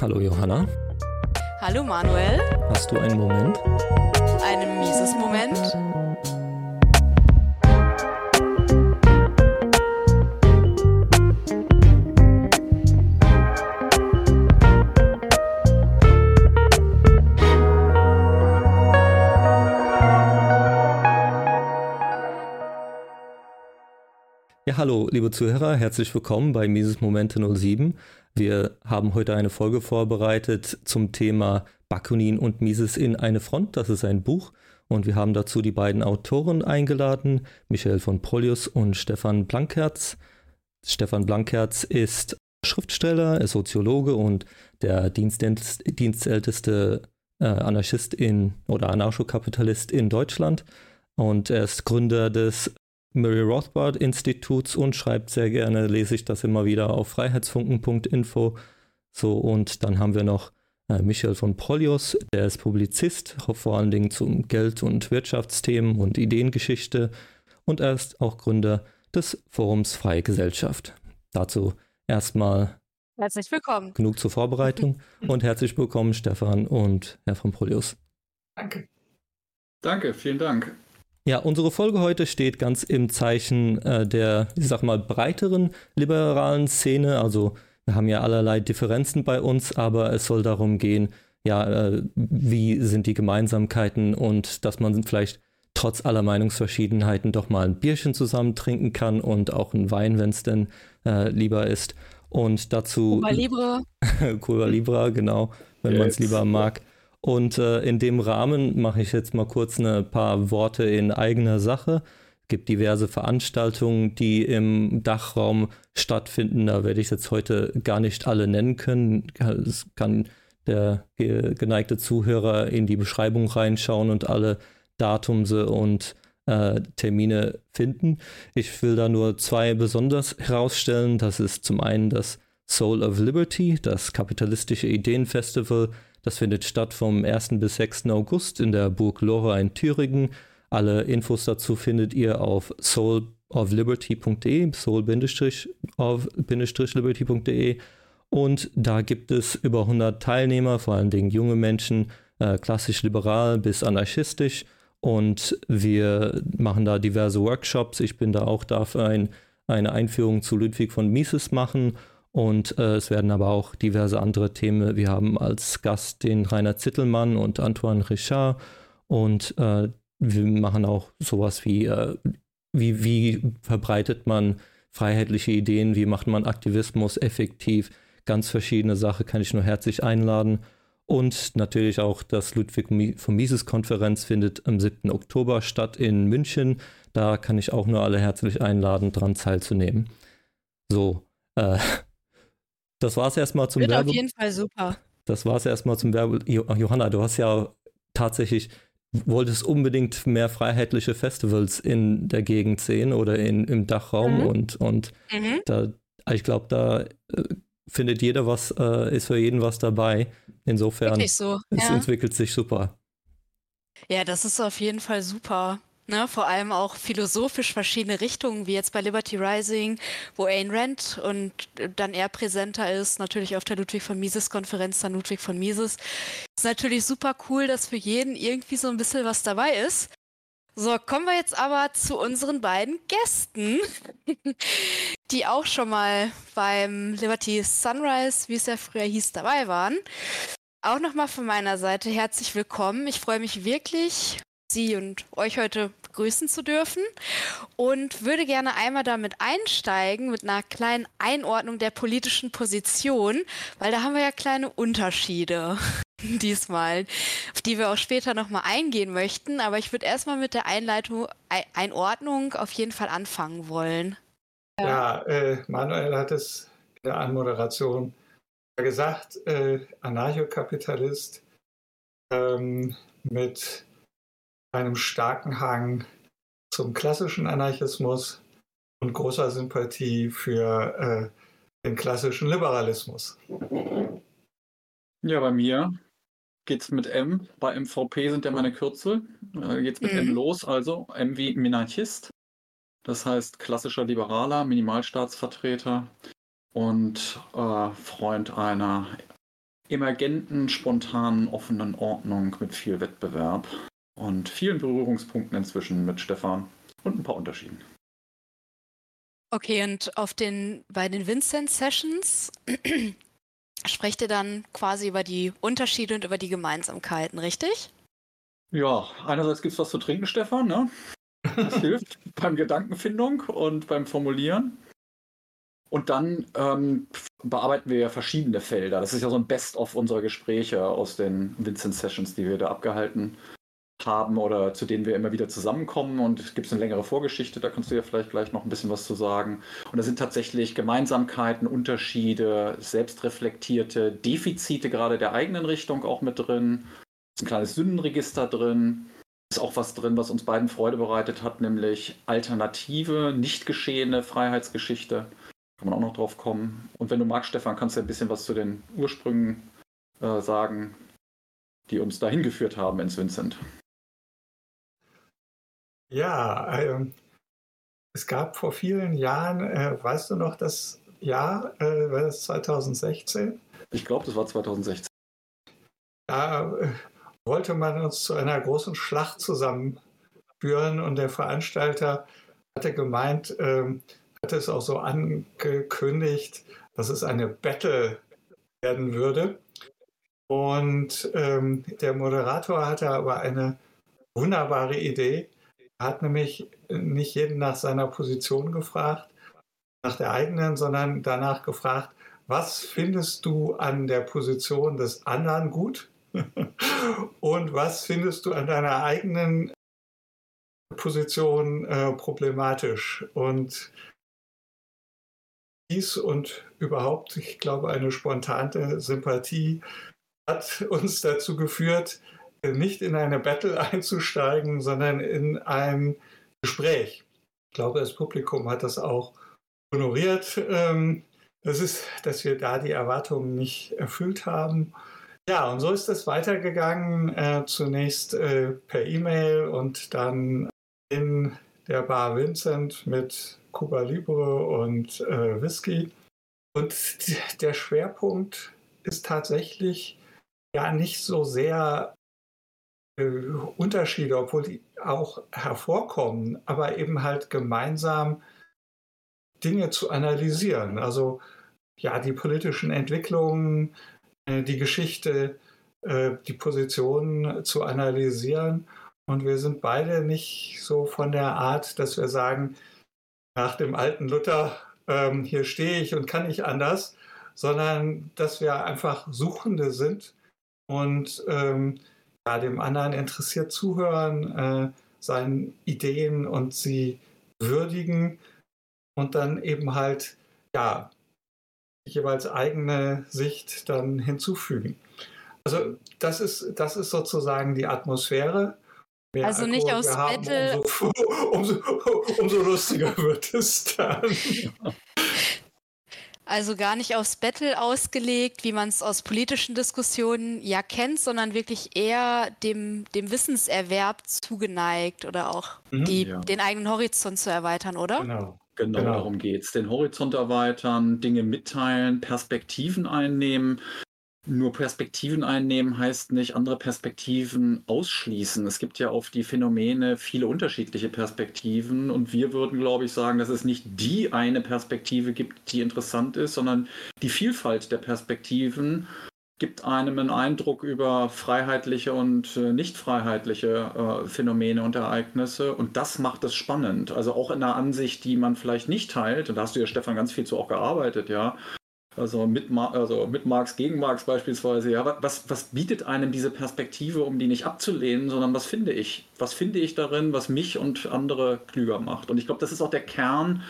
Hallo Johanna. Hallo Manuel. Hast du einen Moment? Einen mieses Moment. Ja, hallo, liebe Zuhörer, herzlich willkommen bei Mises Momente 07. Wir haben heute eine Folge vorbereitet zum Thema Bakunin und Mises in eine Front. Das ist ein Buch und wir haben dazu die beiden Autoren eingeladen, Michael von Polius und Stefan Blankherz. Stefan Blankherz ist Schriftsteller, ist Soziologe und der dienstälteste äh, Anarchist in oder Anarchokapitalist in Deutschland. Und er ist Gründer des Murray Rothbard Instituts und schreibt sehr gerne, lese ich das immer wieder auf freiheitsfunken.info. So, und dann haben wir noch äh, Michael von Polios, der ist Publizist, vor allen Dingen zum Geld- und Wirtschaftsthemen und Ideengeschichte. Und er ist auch Gründer des Forums Freie Gesellschaft. Dazu erstmal herzlich willkommen. Genug zur Vorbereitung und herzlich willkommen, Stefan und Herr von Polius. Danke. Danke, vielen Dank. Ja, unsere Folge heute steht ganz im Zeichen äh, der, ich sag mal, breiteren liberalen Szene. Also wir haben ja allerlei Differenzen bei uns, aber es soll darum gehen, ja, äh, wie sind die Gemeinsamkeiten und dass man vielleicht trotz aller Meinungsverschiedenheiten doch mal ein Bierchen zusammen trinken kann und auch einen Wein, wenn es denn äh, lieber ist. Und dazu. Cuba Libre. Cuba Libre, genau, wenn man es lieber mag. Und äh, in dem Rahmen mache ich jetzt mal kurz ein paar Worte in eigener Sache. Es gibt diverse Veranstaltungen, die im Dachraum stattfinden. Da werde ich jetzt heute gar nicht alle nennen können. Es kann der geneigte Zuhörer in die Beschreibung reinschauen und alle Datumse und äh, Termine finden. Ich will da nur zwei besonders herausstellen. Das ist zum einen das Soul of Liberty, das kapitalistische Ideenfestival das findet statt vom 1. bis 6. August in der Burg Lora in Thüringen. Alle Infos dazu findet ihr auf soulofliberty.de, soul-liberty.de. Und da gibt es über 100 Teilnehmer, vor allen Dingen junge Menschen, äh, klassisch liberal bis anarchistisch. Und wir machen da diverse Workshops. Ich bin da auch dafür ein, eine Einführung zu Ludwig von Mises machen und äh, es werden aber auch diverse andere Themen. Wir haben als Gast den Rainer Zittelmann und Antoine Richard. Und äh, wir machen auch sowas wie, äh, wie, wie verbreitet man freiheitliche Ideen, wie macht man Aktivismus effektiv. Ganz verschiedene Sachen kann ich nur herzlich einladen. Und natürlich auch das Ludwig von Mises Konferenz findet am 7. Oktober statt in München. Da kann ich auch nur alle herzlich einladen, daran teilzunehmen. So, äh, das war es erstmal zum Wird Werbe. auf jeden Fall super. Das war es erstmal zum Werbe. Johanna, du hast ja tatsächlich, wolltest unbedingt mehr freiheitliche Festivals in der Gegend sehen oder in, im Dachraum mhm. und, und mhm. da, ich glaube, da äh, findet jeder was, äh, ist für jeden was dabei. Insofern, so. es ja. entwickelt sich super. Ja, das ist auf jeden Fall super. Ne, vor allem auch philosophisch verschiedene Richtungen, wie jetzt bei Liberty Rising, wo Ayn Rand und dann eher präsenter ist, natürlich auf der Ludwig von Mises Konferenz, dann Ludwig von Mises. Ist natürlich super cool, dass für jeden irgendwie so ein bisschen was dabei ist. So, kommen wir jetzt aber zu unseren beiden Gästen, die auch schon mal beim Liberty Sunrise, wie es ja früher hieß, dabei waren. Auch nochmal von meiner Seite herzlich willkommen. Ich freue mich wirklich, Sie und euch heute begrüßen zu dürfen und würde gerne einmal damit einsteigen mit einer kleinen Einordnung der politischen Position, weil da haben wir ja kleine Unterschiede diesmal, auf die wir auch später nochmal eingehen möchten. Aber ich würde erstmal mit der Einleitung, Einordnung auf jeden Fall anfangen wollen. Ja, äh, Manuel hat es in der Anmoderation gesagt, äh, Anarchokapitalist ähm, mit einem starken Hang zum klassischen Anarchismus und großer Sympathie für äh, den klassischen Liberalismus. Ja, bei mir geht es mit M. Bei MVP sind ja meine Kürzel. Äh, es mit mhm. M los, also M wie Minarchist. Das heißt klassischer Liberaler, Minimalstaatsvertreter und äh, Freund einer emergenten, spontanen, offenen Ordnung mit viel Wettbewerb und vielen Berührungspunkten inzwischen mit Stefan und ein paar Unterschieden. Okay, und auf den, bei den Vincent Sessions sprecht ihr dann quasi über die Unterschiede und über die Gemeinsamkeiten, richtig? Ja, einerseits gibt es was zu trinken, Stefan, ne? Das hilft beim Gedankenfindung und beim Formulieren. Und dann ähm, bearbeiten wir ja verschiedene Felder. Das ist ja so ein Best-of unserer Gespräche aus den Vincent Sessions, die wir da abgehalten haben oder zu denen wir immer wieder zusammenkommen. Und es gibt eine längere Vorgeschichte, da kannst du ja vielleicht gleich noch ein bisschen was zu sagen. Und da sind tatsächlich Gemeinsamkeiten, Unterschiede, selbstreflektierte Defizite gerade der eigenen Richtung auch mit drin. Ist ein kleines Sündenregister drin ist auch was drin, was uns beiden Freude bereitet hat, nämlich alternative, nicht geschehene Freiheitsgeschichte. Kann man auch noch drauf kommen. Und wenn du magst, Stefan, kannst du ein bisschen was zu den Ursprüngen äh, sagen, die uns dahin geführt haben ins Vincent. Ja, äh, es gab vor vielen Jahren, äh, weißt du noch das Jahr, äh, war das 2016? Ich glaube, das war 2016. Da äh, wollte man uns zu einer großen Schlacht zusammenführen und der Veranstalter hatte gemeint, ähm, hatte es auch so angekündigt, dass es eine Battle werden würde. Und ähm, der Moderator hatte aber eine wunderbare Idee. Hat nämlich nicht jeden nach seiner Position gefragt, nach der eigenen, sondern danach gefragt, was findest du an der Position des anderen gut Und was findest du an deiner eigenen Position äh, problematisch? Und dies und überhaupt, ich glaube, eine spontane Sympathie hat uns dazu geführt, nicht in eine Battle einzusteigen, sondern in ein Gespräch. Ich glaube, das Publikum hat das auch honoriert. Ähm, das ist, dass wir da die Erwartungen nicht erfüllt haben. Ja, und so ist es weitergegangen. Äh, zunächst äh, per E-Mail und dann in der Bar Vincent mit Cuba Libre und äh, Whisky. Und der Schwerpunkt ist tatsächlich ja nicht so sehr Unterschiede, obwohl die auch hervorkommen, aber eben halt gemeinsam Dinge zu analysieren. Also ja, die politischen Entwicklungen, äh, die Geschichte, äh, die Position zu analysieren. Und wir sind beide nicht so von der Art, dass wir sagen, nach dem alten Luther, ähm, hier stehe ich und kann nicht anders, sondern dass wir einfach Suchende sind und ähm, ja, dem anderen interessiert zuhören, äh, seinen Ideen und sie würdigen und dann eben halt ja jeweils eigene Sicht dann hinzufügen. Also das ist, das ist sozusagen die Atmosphäre. Mehr also Alkohol nicht aus haben, Battle. Umso, umso, umso, lustiger wird es dann. Also gar nicht aufs Battle ausgelegt, wie man es aus politischen Diskussionen ja kennt, sondern wirklich eher dem, dem Wissenserwerb zugeneigt oder auch mhm, die, ja. den eigenen Horizont zu erweitern, oder? Genau. Genau, genau. darum geht es. Den Horizont erweitern, Dinge mitteilen, Perspektiven einnehmen. Nur Perspektiven einnehmen heißt nicht andere Perspektiven ausschließen. Es gibt ja auf die Phänomene viele unterschiedliche Perspektiven und wir würden, glaube ich, sagen, dass es nicht die eine Perspektive gibt, die interessant ist, sondern die Vielfalt der Perspektiven gibt einem einen Eindruck über freiheitliche und äh, nicht freiheitliche äh, Phänomene und Ereignisse. Und das macht es spannend. Also auch in einer Ansicht, die man vielleicht nicht teilt. Und da hast du ja, Stefan, ganz viel zu auch gearbeitet, ja. Also mit, also mit Marx gegen Marx beispielsweise. Ja, was, was bietet einem diese Perspektive, um die nicht abzulehnen, sondern was finde ich? Was finde ich darin, was mich und andere klüger macht? Und ich glaube, das ist auch der Kern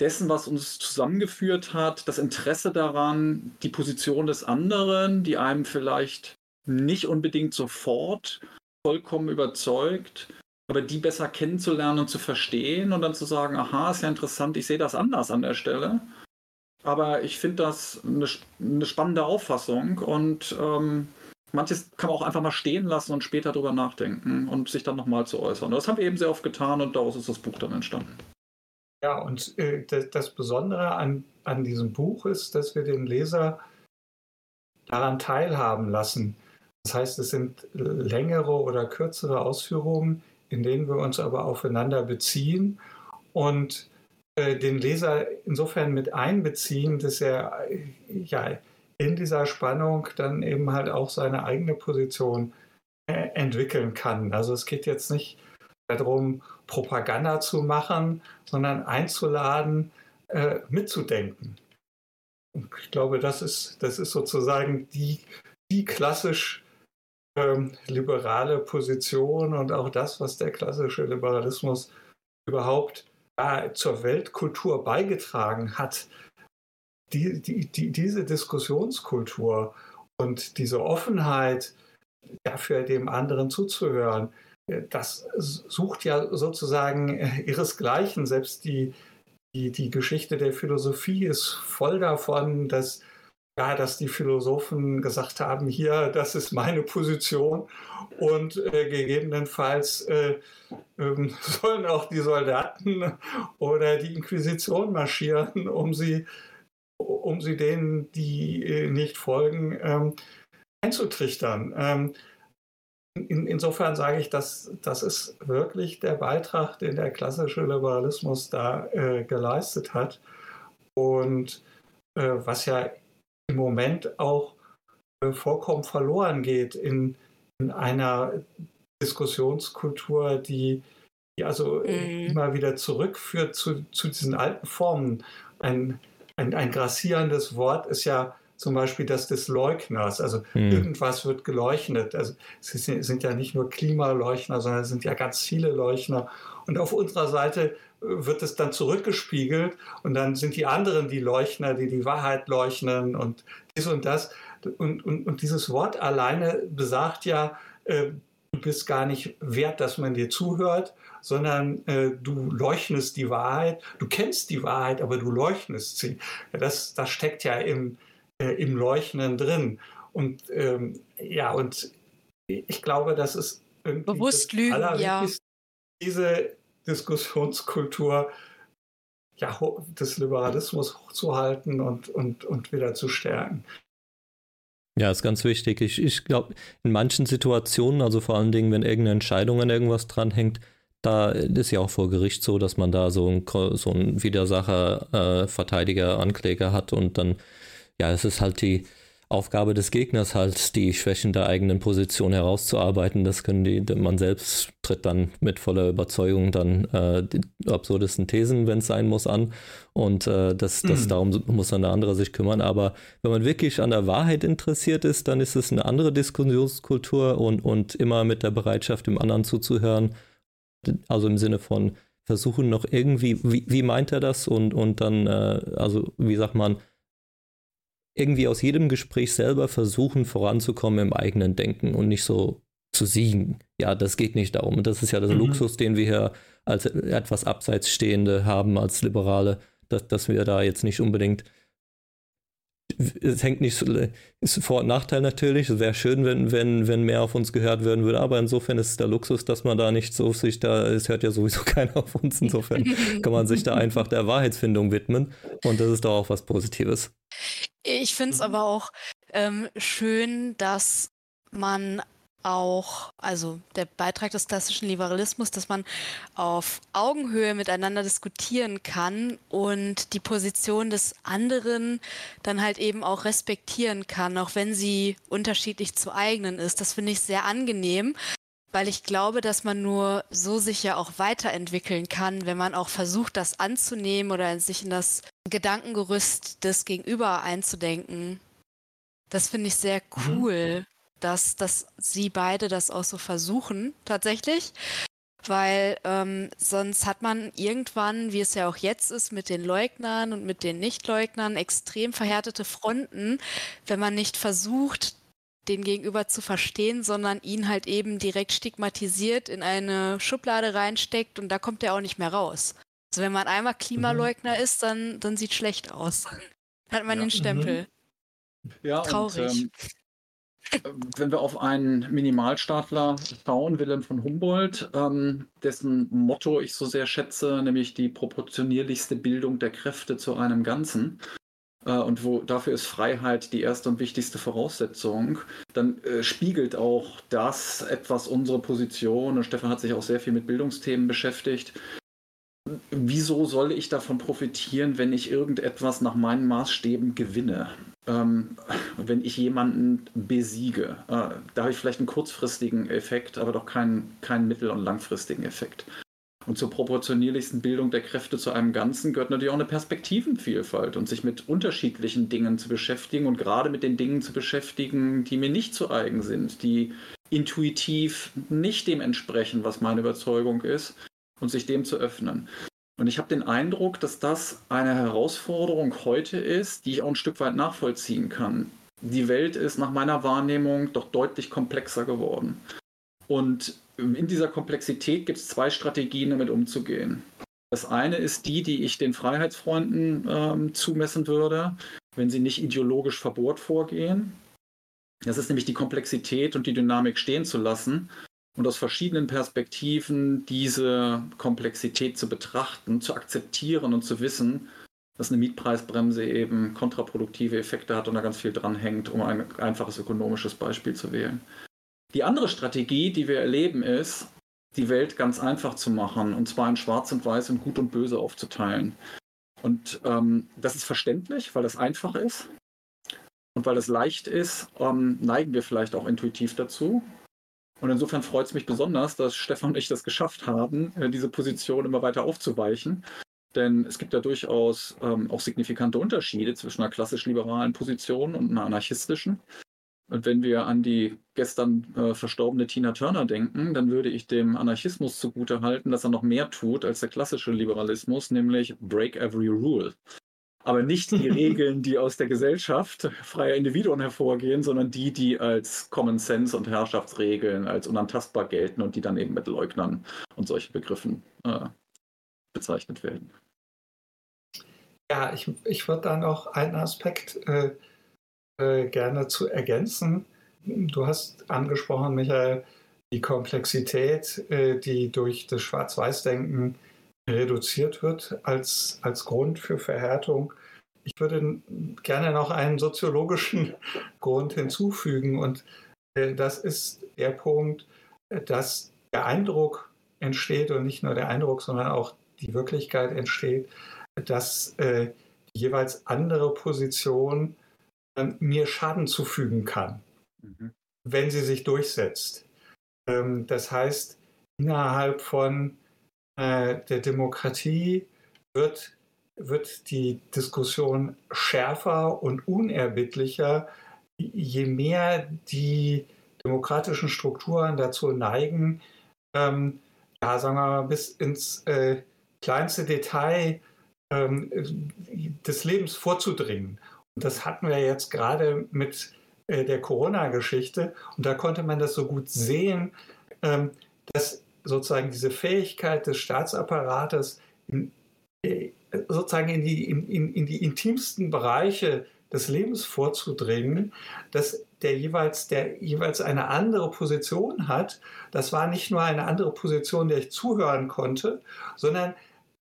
dessen, was uns zusammengeführt hat, das Interesse daran, die Position des anderen, die einem vielleicht nicht unbedingt sofort vollkommen überzeugt, aber die besser kennenzulernen und zu verstehen und dann zu sagen, aha, ist ja interessant, ich sehe das anders an der Stelle. Aber ich finde das eine, eine, spannende Auffassung und ähm, manches kann man auch einfach mal stehen lassen und später darüber nachdenken und sich dann nochmal zu äußern. Das haben wir eben sehr oft getan und daraus ist das Buch dann entstanden. Ja, und äh, das, Besondere an, an diesem Buch ist, dass wir den Leser daran teilhaben lassen. Das heißt, es sind längere oder kürzere Ausführungen, in denen wir uns aber aufeinander beziehen und den Leser insofern mit einbeziehen, dass er ja, in dieser Spannung dann eben halt auch seine eigene Position äh, entwickeln kann. Also es geht jetzt nicht darum, Propaganda zu machen, sondern einzuladen, äh, mitzudenken. Und ich glaube, das ist, das ist sozusagen die, die klassisch ähm, liberale Position und auch das, was der klassische Liberalismus überhaupt äh, zur Weltkultur beigetragen hat. Die, die, die, diese Diskussionskultur und diese Offenheit, dafür dem anderen zuzuhören, äh, das sucht ja sozusagen äh, ihresgleichen. Selbst die, die, die Geschichte der Philosophie ist voll davon, dass, ja, dass die Philosophen gesagt haben, hier, das ist meine Position und äh, gegebenenfalls äh, äh, sollen auch die Soldaten oder die Inquisition marschieren, um sie, um sie denen, die äh, nicht folgen, ähm, einzutrichtern. Ähm, in, insofern sage ich, dass das ist wirklich der Beitrag, den der klassische Liberalismus da äh, geleistet hat und äh, was ja im Moment auch äh, vollkommen verloren geht in, in einer Diskussionskultur, die, die also mhm. immer wieder zurückführt zu, zu diesen alten Formen. Ein, ein, ein grassierendes Wort ist ja zum Beispiel das des Leugners. Also hm. irgendwas wird geleuchtet. Also es sind ja nicht nur Klimaleuchtner, sondern es sind ja ganz viele Leuchtner. Und auf unserer Seite äh, wird es dann zurückgespiegelt und dann sind die anderen die Leuchtner, die die Wahrheit leuchten und dies und das. Und, und, und dieses Wort alleine besagt ja, äh, du bist gar nicht wert, dass man dir zuhört, sondern äh, du leuchtest die Wahrheit, du kennst die Wahrheit, aber du leuchtest sie. Das, das steckt ja im, äh, im Leuchten drin. Und ähm, ja, und ich glaube, das ist irgendwie bewusst lügen, ja. diese Diskussionskultur ja, des Liberalismus hochzuhalten und, und, und wieder zu stärken. Ja, ist ganz wichtig. Ich, ich glaube, in manchen Situationen, also vor allen Dingen, wenn irgendeine Entscheidung an irgendwas dranhängt, da ist ja auch vor Gericht so, dass man da so ein, so Widersacher, äh, Verteidiger, Ankläger hat und dann ja, es ist halt die Aufgabe des Gegners halt, die Schwächen der eigenen Position herauszuarbeiten. Das können die, man selbst tritt dann mit voller Überzeugung dann äh, die absurdesten Thesen, wenn es sein muss, an. Und äh, das, das mhm. darum muss dann der andere sich kümmern. Aber wenn man wirklich an der Wahrheit interessiert ist, dann ist es eine andere Diskussionskultur und, und immer mit der Bereitschaft, dem anderen zuzuhören. Also im Sinne von versuchen noch irgendwie, wie, wie meint er das? Und, und dann, äh, also wie sagt man, irgendwie aus jedem Gespräch selber versuchen voranzukommen im eigenen Denken und nicht so zu siegen. Ja, das geht nicht darum. Und das ist ja der mhm. Luxus, den wir hier als etwas abseits Stehende haben, als Liberale, dass, dass wir da jetzt nicht unbedingt es hängt nicht so, ist Vor- und Nachteil natürlich. Es wäre schön, wenn, wenn, wenn mehr auf uns gehört werden würde, aber insofern ist es der Luxus, dass man da nicht so sich da, es hört ja sowieso keiner auf uns, insofern kann man sich da einfach der Wahrheitsfindung widmen und das ist doch auch was Positives. Ich finde es aber auch ähm, schön, dass man auch, also der Beitrag des klassischen Liberalismus, dass man auf Augenhöhe miteinander diskutieren kann und die Position des anderen dann halt eben auch respektieren kann, auch wenn sie unterschiedlich zu eigenen ist. Das finde ich sehr angenehm, weil ich glaube, dass man nur so sich ja auch weiterentwickeln kann, wenn man auch versucht, das anzunehmen oder sich in das Gedankengerüst des Gegenüber einzudenken. Das finde ich sehr mhm. cool. Mhm dass, dass sie beide das auch so versuchen, tatsächlich. Weil ähm, sonst hat man irgendwann, wie es ja auch jetzt ist, mit den Leugnern und mit den Nichtleugnern extrem verhärtete Fronten, wenn man nicht versucht, den Gegenüber zu verstehen, sondern ihn halt eben direkt stigmatisiert in eine Schublade reinsteckt und da kommt er auch nicht mehr raus. Also wenn man einmal Klimaleugner mhm. ist, dann, dann sieht schlecht aus. Dann hat man ja. den Stempel. Mhm. Ja, Traurig. Und, ähm, wenn wir auf einen Minimalstaatler schauen, Wilhelm von Humboldt, ähm, dessen Motto ich so sehr schätze, nämlich die proportionierlichste Bildung der Kräfte zu einem Ganzen, äh, und wo dafür ist Freiheit die erste und wichtigste Voraussetzung, dann äh, spiegelt auch das etwas unsere Position. Und Stefan hat sich auch sehr viel mit Bildungsthemen beschäftigt. Wieso soll ich davon profitieren, wenn ich irgendetwas nach meinen Maßstäben gewinne? Ähm, wenn ich jemanden besiege? Äh, da habe ich vielleicht einen kurzfristigen Effekt, aber doch keinen, keinen mittel- und langfristigen Effekt. Und zur proportionierlichsten Bildung der Kräfte zu einem Ganzen gehört natürlich auch eine Perspektivenvielfalt und sich mit unterschiedlichen Dingen zu beschäftigen und gerade mit den Dingen zu beschäftigen, die mir nicht zu eigen sind, die intuitiv nicht dem entsprechen, was meine Überzeugung ist und sich dem zu öffnen. Und ich habe den Eindruck, dass das eine Herausforderung heute ist, die ich auch ein Stück weit nachvollziehen kann. Die Welt ist nach meiner Wahrnehmung doch deutlich komplexer geworden. Und in dieser Komplexität gibt es zwei Strategien, damit umzugehen. Das eine ist die, die ich den Freiheitsfreunden ähm, zumessen würde, wenn sie nicht ideologisch verbohrt vorgehen. Das ist nämlich die Komplexität und die Dynamik stehen zu lassen und aus verschiedenen Perspektiven diese Komplexität zu betrachten, zu akzeptieren und zu wissen, dass eine Mietpreisbremse eben kontraproduktive Effekte hat und da ganz viel dran hängt, um ein einfaches ökonomisches Beispiel zu wählen. Die andere Strategie, die wir erleben, ist, die Welt ganz einfach zu machen, und zwar in Schwarz und Weiß und Gut und Böse aufzuteilen. Und ähm, das ist verständlich, weil das einfach ist. Und weil es leicht ist, ähm, neigen wir vielleicht auch intuitiv dazu. Und insofern freut es mich besonders, dass Stefan und ich das geschafft haben, äh, diese Position immer weiter aufzuweichen. Denn es gibt ja durchaus ähm, auch signifikante Unterschiede zwischen einer klassisch-liberalen Position und einer anarchistischen. Und wenn wir an die gestern äh, verstorbene Tina Turner denken, dann würde ich dem Anarchismus zugutehalten, dass er noch mehr tut als der klassische Liberalismus, nämlich break every rule. Aber nicht die Regeln, die aus der Gesellschaft freier Individuen hervorgehen, sondern die, die als Common Sense und Herrschaftsregeln als unantastbar gelten und die dann eben mit Leugnern und solchen Begriffen äh, bezeichnet werden. Ja, ich, ich würde da noch einen Aspekt äh, äh, gerne zu ergänzen. Du hast angesprochen, Michael, die Komplexität, äh, die durch das Schwarz-Weiß-Denken reduziert wird als, als Grund für Verhärtung. Ich würde gerne noch einen soziologischen Grund hinzufügen und äh, das ist der Punkt, dass der Eindruck entsteht und nicht nur der Eindruck, sondern auch die Wirklichkeit entsteht, dass äh, die jeweils andere Position mir Schaden zufügen kann, mhm. wenn sie sich durchsetzt. Ähm, das heißt, innerhalb von äh, der Demokratie wird, wird die Diskussion schärfer und unerbittlicher, je mehr die demokratischen Strukturen dazu neigen, ähm, ja, sagen wir mal, bis ins äh, kleinste Detail ähm, des Lebens vorzudringen. Das hatten wir jetzt gerade mit äh, der Corona-Geschichte. Und da konnte man das so gut sehen, ähm, dass sozusagen diese Fähigkeit des Staatsapparates in, äh, sozusagen in die, in, in die intimsten Bereiche des Lebens vorzudringen, dass der jeweils, der jeweils eine andere Position hat. Das war nicht nur eine andere Position, der ich zuhören konnte, sondern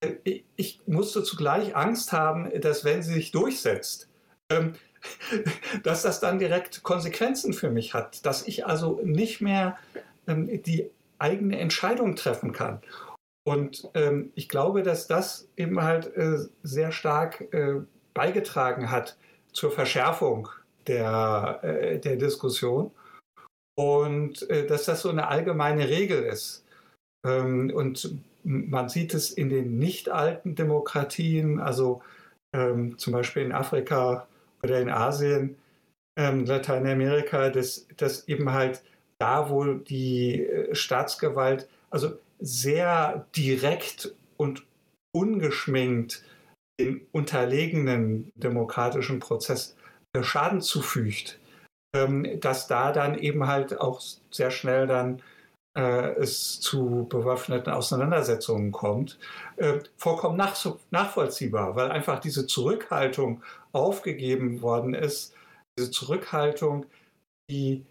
äh, ich musste zugleich Angst haben, dass wenn sie sich durchsetzt, ähm, dass das dann direkt Konsequenzen für mich hat, dass ich also nicht mehr ähm, die eigene Entscheidung treffen kann. Und ähm, ich glaube, dass das eben halt äh, sehr stark äh, beigetragen hat zur Verschärfung der, äh, der Diskussion und äh, dass das so eine allgemeine Regel ist. Ähm, und man sieht es in den nicht alten Demokratien, also ähm, zum Beispiel in Afrika oder in Asien, ähm, Lateinamerika, dass, dass eben halt da, wo die äh, Staatsgewalt also sehr direkt und ungeschminkt dem unterlegenen demokratischen Prozess äh, Schaden zufügt, ähm, dass da dann eben halt auch sehr schnell dann äh, es zu bewaffneten Auseinandersetzungen kommt, vollkommen nach, nachvollziehbar, weil einfach diese Zurückhaltung aufgegeben worden ist, diese Zurückhaltung, die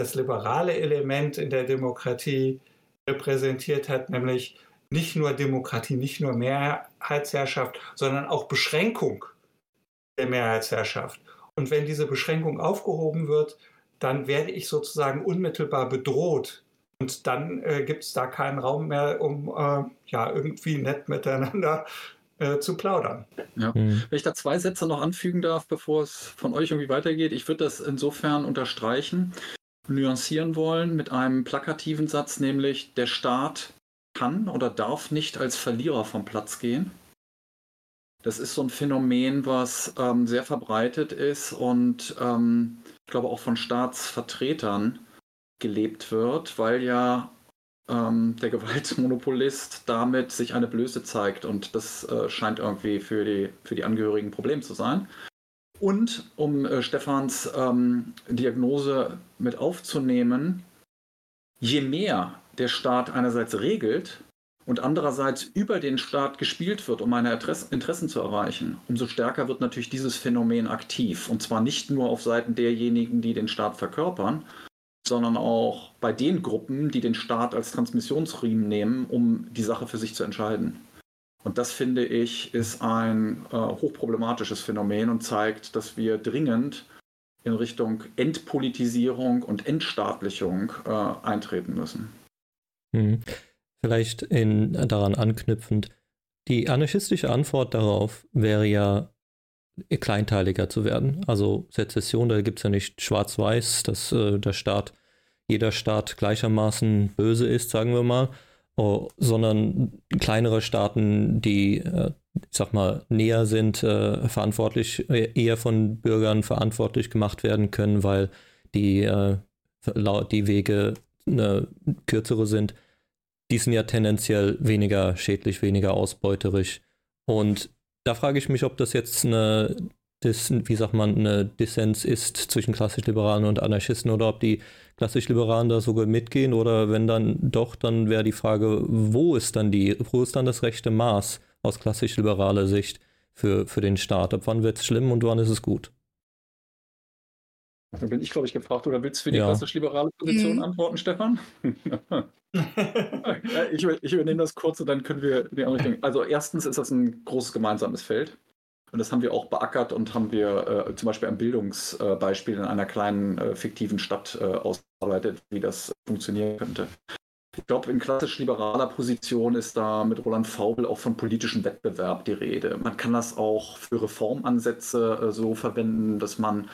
das liberale Element in der Demokratie repräsentiert hat, nämlich nicht nur Demokratie, nicht nur Mehrheitsherrschaft, sondern auch Beschränkung der Mehrheitsherrschaft. Und wenn diese Beschränkung aufgehoben wird, dann werde ich sozusagen unmittelbar bedroht. Und dann äh, gibt es da keinen Raum mehr, um äh, ja irgendwie nett miteinander äh, zu plaudern. Ja. Mhm. Wenn ich da zwei Sätze noch anfügen darf, bevor es von euch irgendwie weitergeht, ich würde das insofern unterstreichen, nuancieren wollen mit einem plakativen Satz, nämlich der Staat kann oder darf nicht als Verlierer vom Platz gehen. Das ist so ein Phänomen, was ähm, sehr verbreitet ist und ähm, ich glaube auch von Staatsvertretern gelebt wird, weil ja ähm, der Gewaltmonopolist damit sich eine Blöße zeigt und das äh, scheint irgendwie für die, für die Angehörigen ein Problem zu sein. Und um äh, Stefans ähm, Diagnose mit aufzunehmen, je mehr der Staat einerseits regelt und andererseits über den Staat gespielt wird, um eine Interessen zu erreichen, umso stärker wird natürlich dieses Phänomen aktiv. Und zwar nicht nur auf Seiten derjenigen, die den Staat verkörpern, sondern auch bei den Gruppen, die den Staat als Transmissionsriemen nehmen, um die Sache für sich zu entscheiden. Und das finde ich ist ein äh, hochproblematisches Phänomen und zeigt, dass wir dringend in Richtung Entpolitisierung und Entstaatlichung äh, eintreten müssen. Hm. Vielleicht in, daran anknüpfend, die anarchistische Antwort darauf wäre ja, kleinteiliger zu werden. Also Sezession, da gibt es ja nicht schwarz-weiß, dass äh, der Staat, jeder Staat gleichermaßen böse ist, sagen wir mal, oh, sondern kleinere Staaten, die, äh, ich sag mal, näher sind, äh, verantwortlich, äh, eher von Bürgern verantwortlich gemacht werden können, weil die, die Wege eine kürzere sind die sind ja tendenziell weniger schädlich, weniger ausbeuterisch. Und da frage ich mich, ob das jetzt eine, das, wie sagt man, eine Dissens ist zwischen klassisch-liberalen und Anarchisten oder ob die klassisch-liberalen da sogar mitgehen oder wenn dann doch, dann wäre die Frage, wo ist dann die, wo ist dann das rechte Maß aus klassisch-liberaler Sicht für, für den Staat? Ab wann wird es schlimm und wann ist es gut? Da bin ich, glaube ich, gefragt, oder willst du für die ja. klassisch-liberale Position mhm. antworten, Stefan? ich, ich, übernehme das kurz und dann können wir die andere Richtung. Also erstens ist das ein großes gemeinsames Feld. Und das haben wir auch beackert und haben wir äh, zum Beispiel ein Bildungsbeispiel in einer kleinen äh, fiktiven Stadt äh, ausgearbeitet, wie das funktionieren könnte. Ich glaube, in klassisch liberaler Position ist da mit Roland Faubel auch von politischem Wettbewerb die Rede. Man kann das auch für Reformansätze äh, so verwenden, dass man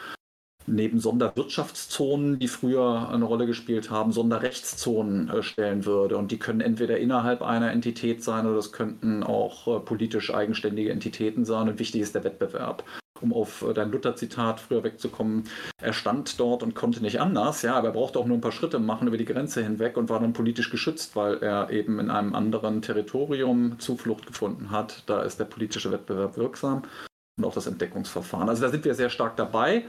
neben Sonderwirtschaftszonen, die früher eine Rolle gespielt haben, Sonderrechtszonen äh, stellen würde. Und die können entweder innerhalb einer Entität sein oder das könnten auch äh, politisch eigenständige Entitäten sein. Und wichtig ist der Wettbewerb. Um auf äh, dein Luther-Zitat früher wegzukommen, er stand dort und konnte nicht anders, ja, aber er brauchte auch nur ein paar Schritte machen über die Grenze hinweg und war dann politisch geschützt, weil er eben in einem anderen Territorium Zuflucht gefunden hat. Da ist der politische Wettbewerb wirksam und auch das Entdeckungsverfahren. Also da sind wir sehr stark dabei.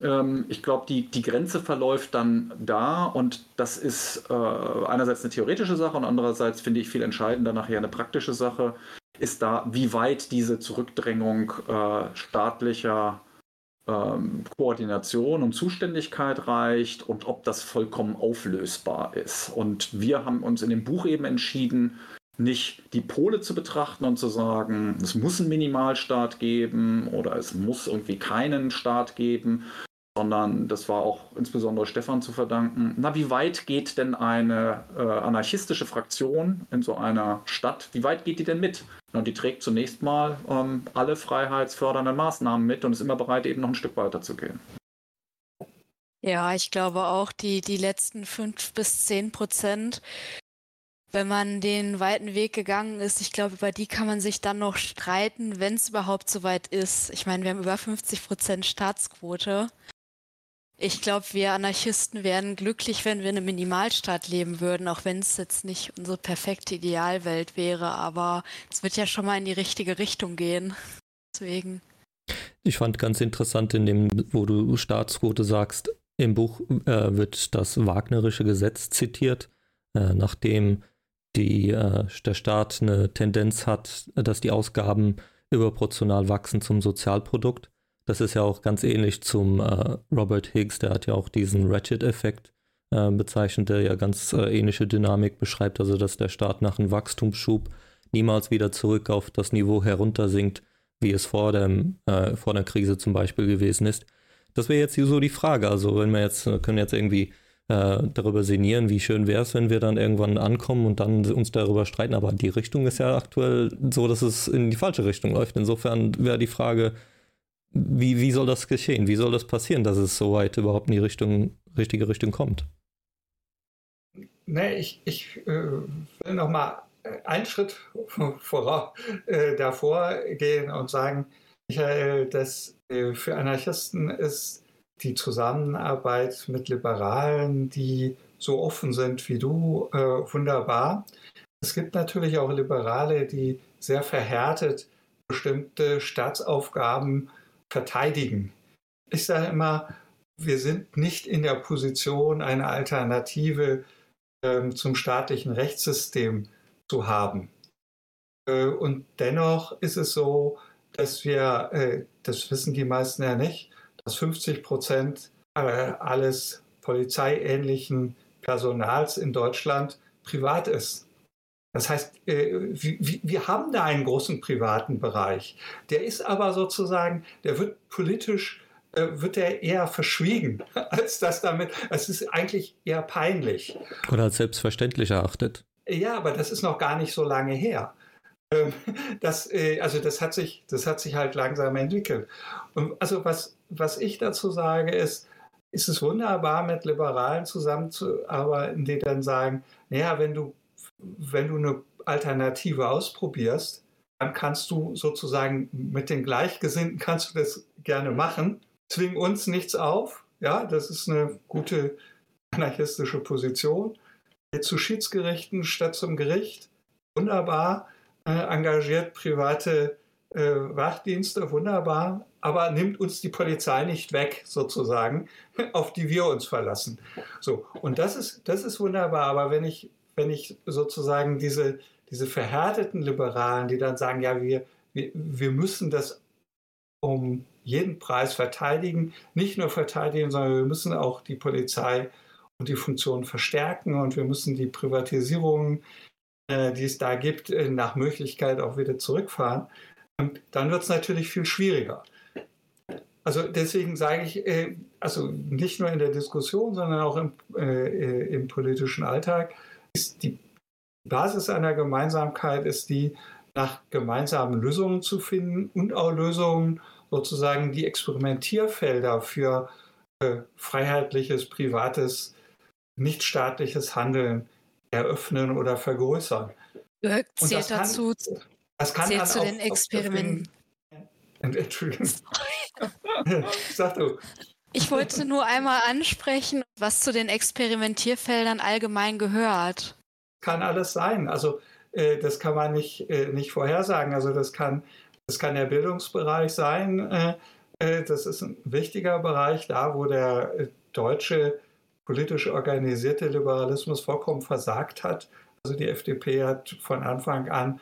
Ähm, ich glaube, die, die Grenze verläuft dann da und das ist äh, einerseits eine theoretische Sache und andererseits finde ich viel entscheidender nachher eine praktische Sache, ist da, wie weit diese Zurückdrängung äh, staatlicher ähm, Koordination und Zuständigkeit reicht und ob das vollkommen auflösbar ist. Und wir haben uns in dem Buch eben entschieden, nicht die Pole zu betrachten und zu sagen, es muss einen Minimalstaat geben oder es muss irgendwie keinen Staat geben, sondern das war auch insbesondere Stefan zu verdanken. Na, wie weit geht denn eine äh, anarchistische Fraktion in so einer Stadt, wie weit geht die denn mit? Und die trägt zunächst mal ähm, alle freiheitsfördernden Maßnahmen mit und ist immer bereit, eben noch ein Stück weiter zu gehen. Ja, ich glaube auch, die, die letzten fünf bis zehn Prozent, wenn man den weiten Weg gegangen ist, ich glaube, über die kann man sich dann noch streiten, wenn es überhaupt so weit ist. Ich meine, wir haben über 50 Prozent Staatsquote. Ich glaube, wir Anarchisten wären glücklich, wenn wir in einem Minimalstaat leben würden, auch wenn es jetzt nicht unsere perfekte Idealwelt wäre. Aber es wird ja schon mal in die richtige Richtung gehen. Deswegen. Ich fand ganz interessant, in dem, wo du Staatsquote sagst, im Buch äh, wird das Wagnerische Gesetz zitiert, äh, nachdem die, äh, der Staat eine Tendenz hat, dass die Ausgaben überproportional wachsen zum Sozialprodukt das ist ja auch ganz ähnlich zum äh, Robert Higgs, der hat ja auch diesen Ratchet-Effekt äh, bezeichnet, der ja ganz äh, ähnliche Dynamik beschreibt, also dass der Staat nach einem Wachstumsschub niemals wieder zurück auf das Niveau heruntersinkt, wie es vor, dem, äh, vor der Krise zum Beispiel gewesen ist. Das wäre jetzt so die Frage. Also wenn wir jetzt, können jetzt irgendwie äh, darüber sinnieren, wie schön wäre es, wenn wir dann irgendwann ankommen und dann uns darüber streiten. Aber die Richtung ist ja aktuell so, dass es in die falsche Richtung läuft. Insofern wäre die Frage, wie, wie soll das geschehen? Wie soll das passieren, dass es so weit überhaupt in die Richtung, richtige Richtung kommt? Nee, ich, ich äh, will noch mal einen Schritt voraus, äh, davor gehen und sagen, Michael, dass äh, für Anarchisten ist die Zusammenarbeit mit Liberalen, die so offen sind wie du, äh, wunderbar. Es gibt natürlich auch Liberale, die sehr verhärtet bestimmte Staatsaufgaben verteidigen. Ich sage immer, wir sind nicht in der Position, eine Alternative äh, zum staatlichen Rechtssystem zu haben. Äh, und dennoch ist es so, dass wir, äh, das wissen die meisten ja nicht, dass 50 Prozent äh, alles polizeiähnlichen Personals in Deutschland privat ist. Das heißt, wir haben da einen großen privaten Bereich. Der ist aber sozusagen, der wird politisch, wird er eher verschwiegen, als das damit, es ist eigentlich eher peinlich. Oder als selbstverständlich erachtet. Ja, aber das ist noch gar nicht so lange her. Ähm, das, äh, also das hat sich, das hat sich halt langsam entwickelt. Und also was, was ich dazu sage ist, ist es wunderbar, mit Liberalen zusammenzuarbeiten, die dann sagen, naja, wenn du, wenn du eine Alternative ausprobierst, dann kannst du sozusagen mit den Gleichgesinnten kannst du das gerne machen. Zwing uns nichts auf. Ja, das ist eine gute anarchistische Position zu Schiedsgerichten statt zum Gericht. Wunderbar. Äh, engagiert private äh, Wachdienste, wunderbar. Aber nimmt uns die Polizei nicht weg, sozusagen, auf die wir uns verlassen. So, und das ist, das ist wunderbar. Aber wenn ich, wenn ich sozusagen diese, diese verhärteten Liberalen, die dann sagen, ja, wir, wir, wir müssen das um jeden Preis verteidigen, nicht nur verteidigen, sondern wir müssen auch die Polizei und die Funktion verstärken und wir müssen die Privatisierung, äh, die es da gibt, äh, nach Möglichkeit auch wieder zurückfahren. Dann wird es natürlich viel schwieriger. Also deswegen sage ich, äh, also nicht nur in der Diskussion, sondern auch im, äh, im politischen Alltag, ist die Basis einer Gemeinsamkeit ist die, nach gemeinsamen Lösungen zu finden und auch Lösungen sozusagen die Experimentierfelder für äh, freiheitliches, privates nichtstaatliches Handeln eröffnen oder vergrößern. Zählt das dazu, kann, das kann zählt zu den Experimenten. Entschuldigung. Sag du. Ich wollte nur einmal ansprechen, was zu den Experimentierfeldern allgemein gehört. Kann alles sein. Also äh, das kann man nicht, äh, nicht vorhersagen. Also das kann, das kann der Bildungsbereich sein. Äh, äh das ist ein wichtiger Bereich, da wo der äh, deutsche politisch organisierte Liberalismus vollkommen versagt hat. Also die FDP hat von Anfang an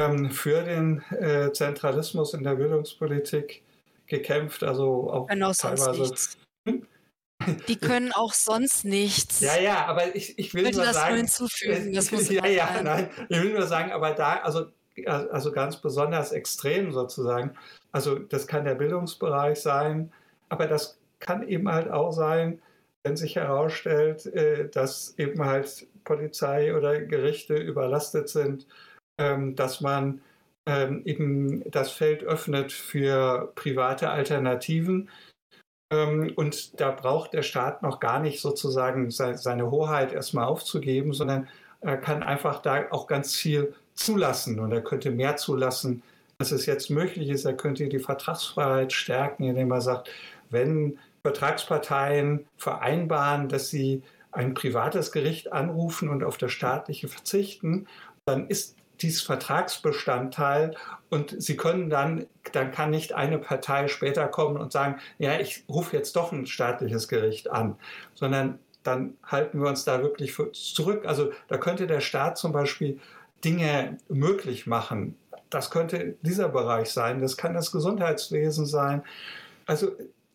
ähm, für den äh, Zentralismus in der Bildungspolitik gekämpft, also auch auch teilweise. Nichts. Die können auch sonst nichts. Ja, ja, aber ich, ich will nur das sagen. Nur hinzufügen, das muss ja, ja, sein. nein, ich will nur sagen, aber da, also, also ganz besonders extrem sozusagen. Also das kann der Bildungsbereich sein, aber das kann eben halt auch sein, wenn sich herausstellt, äh, dass eben halt Polizei oder Gerichte überlastet sind, ähm, dass man ähm, eben das Feld öffnet für private Alternativen. Ähm, und da braucht der Staat noch gar nicht sozusagen seine Hoheit erstmal aufzugeben, sondern er kann einfach da auch ganz viel zulassen und er könnte mehr zulassen, als es jetzt möglich ist. Er könnte die Vertragsfreiheit stärken, indem er sagt, wenn Vertragsparteien vereinbaren, dass sie ein privates Gericht anrufen und auf das staatliche verzichten, dann ist dies Vertragsbestandteil und sie können dann, dann kann nicht eine Partei später kommen und sagen, ja, ich rufe jetzt doch ein staatliches Gericht an, sondern dann halten wir uns da wirklich zurück. Also da könnte der Staat zum Beispiel Dinge möglich machen. Das könnte dieser Bereich sein, das kann das Gesundheitswesen sein. Also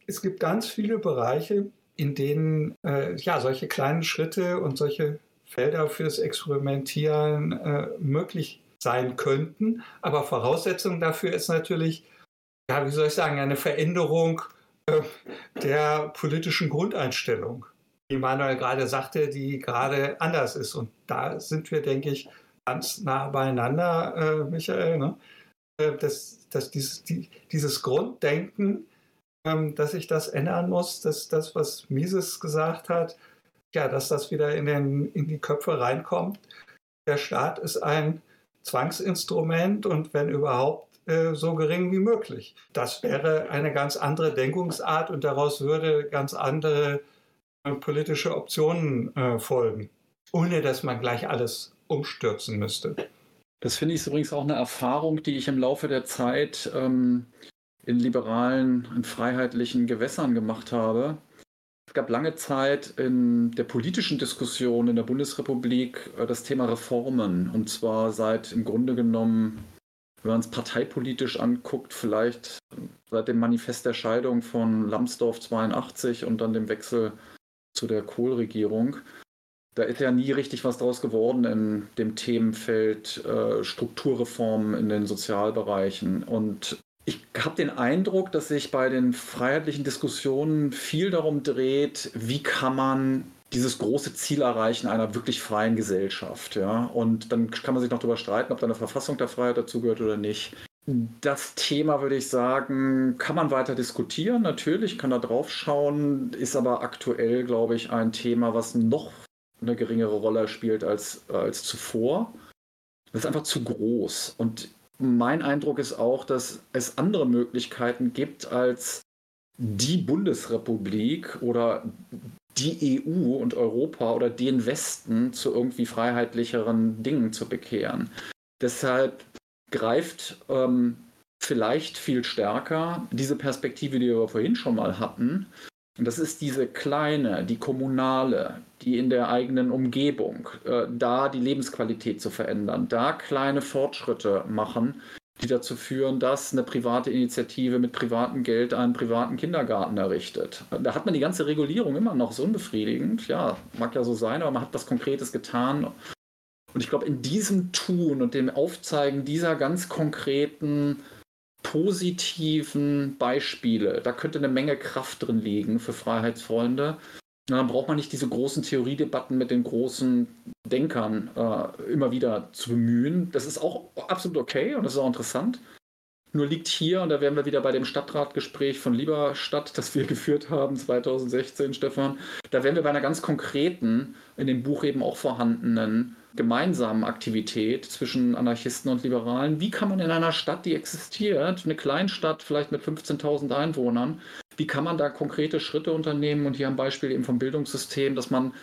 es gibt ganz viele Bereiche, in denen äh, ja, solche kleinen Schritte und solche Felder fürs Experimentieren äh, möglich sein könnten. Aber Voraussetzung dafür ist natürlich, ja, wie soll ich sagen, eine Veränderung äh, der politischen Grundeinstellung, wie Manuel gerade sagte, die gerade anders ist. Und da sind wir, denke ich, ganz nah beieinander, äh, Michael. Ne? Äh, dass, dass dieses, die, dieses Grunddenken, ähm, dass sich das ändern muss, dass das, was Mises gesagt hat, ja, dass das wieder in, den, in die Köpfe reinkommt. Der Staat ist ein Zwangsinstrument und wenn überhaupt äh, so gering wie möglich. Das wäre eine ganz andere Denkungsart und daraus würde ganz andere äh, politische Optionen äh, folgen, ohne dass man gleich alles umstürzen müsste. Das finde ich übrigens auch eine Erfahrung, die ich im Laufe der Zeit ähm, in liberalen, in freiheitlichen Gewässern gemacht habe. Es gab lange Zeit in der politischen Diskussion in der Bundesrepublik äh, das Thema Reformen. Und zwar seit im Grunde genommen, wenn man es parteipolitisch anguckt, vielleicht seit dem Manifest der Scheidung von Lambsdorff 82 und dann dem Wechsel zu der Kohl-Regierung. Da ist ja nie richtig was draus geworden in dem Themenfeld äh, Strukturreformen in den Sozialbereichen. Und ich habe den Eindruck, dass sich bei den freiheitlichen Diskussionen viel darum dreht, wie kann man dieses große Ziel erreichen einer wirklich freien Gesellschaft. Ja? Und dann kann man sich noch darüber streiten, ob da eine Verfassung der Freiheit dazugehört oder nicht. Das Thema, würde ich sagen, kann man weiter diskutieren. Natürlich kann da drauf schauen, ist aber aktuell, glaube ich, ein Thema, was noch eine geringere Rolle spielt als, als zuvor. Das ist einfach zu groß. Und mein Eindruck ist auch, dass es andere Möglichkeiten gibt als die Bundesrepublik oder die EU und Europa oder den Westen zu irgendwie freiheitlicheren Dingen zu bekehren. Deshalb greift ähm, vielleicht viel stärker diese Perspektive, die wir vorhin schon mal hatten. Und das ist diese kleine, die kommunale, die in der eigenen Umgebung, äh, da die Lebensqualität zu verändern, da kleine Fortschritte machen, die dazu führen, dass eine private Initiative mit privatem Geld einen privaten Kindergarten errichtet. Da hat man die ganze Regulierung immer noch so unbefriedigend. Ja, mag ja so sein, aber man hat was Konkretes getan. Und ich glaube, in diesem Tun und dem Aufzeigen dieser ganz konkreten positiven Beispiele, da könnte eine Menge Kraft drin liegen für Freiheitsfreunde. Dann braucht man nicht diese großen Theoriedebatten mit den großen Denkern äh, immer wieder zu bemühen. Das ist auch absolut okay und das ist auch interessant. Nur liegt hier, und da wären wir wieder bei dem Stadtratgespräch von Lieberstadt, das wir geführt haben 2016, Stefan, da wären wir bei einer ganz konkreten, in dem Buch eben auch vorhandenen gemeinsamen Aktivität zwischen Anarchisten und Liberalen. Wie kann man in einer Stadt, die existiert, eine Kleinstadt vielleicht mit 15.000 Einwohnern, wie kann man da konkrete Schritte unternehmen? Und hier ein Beispiel eben vom Bildungssystem, dass man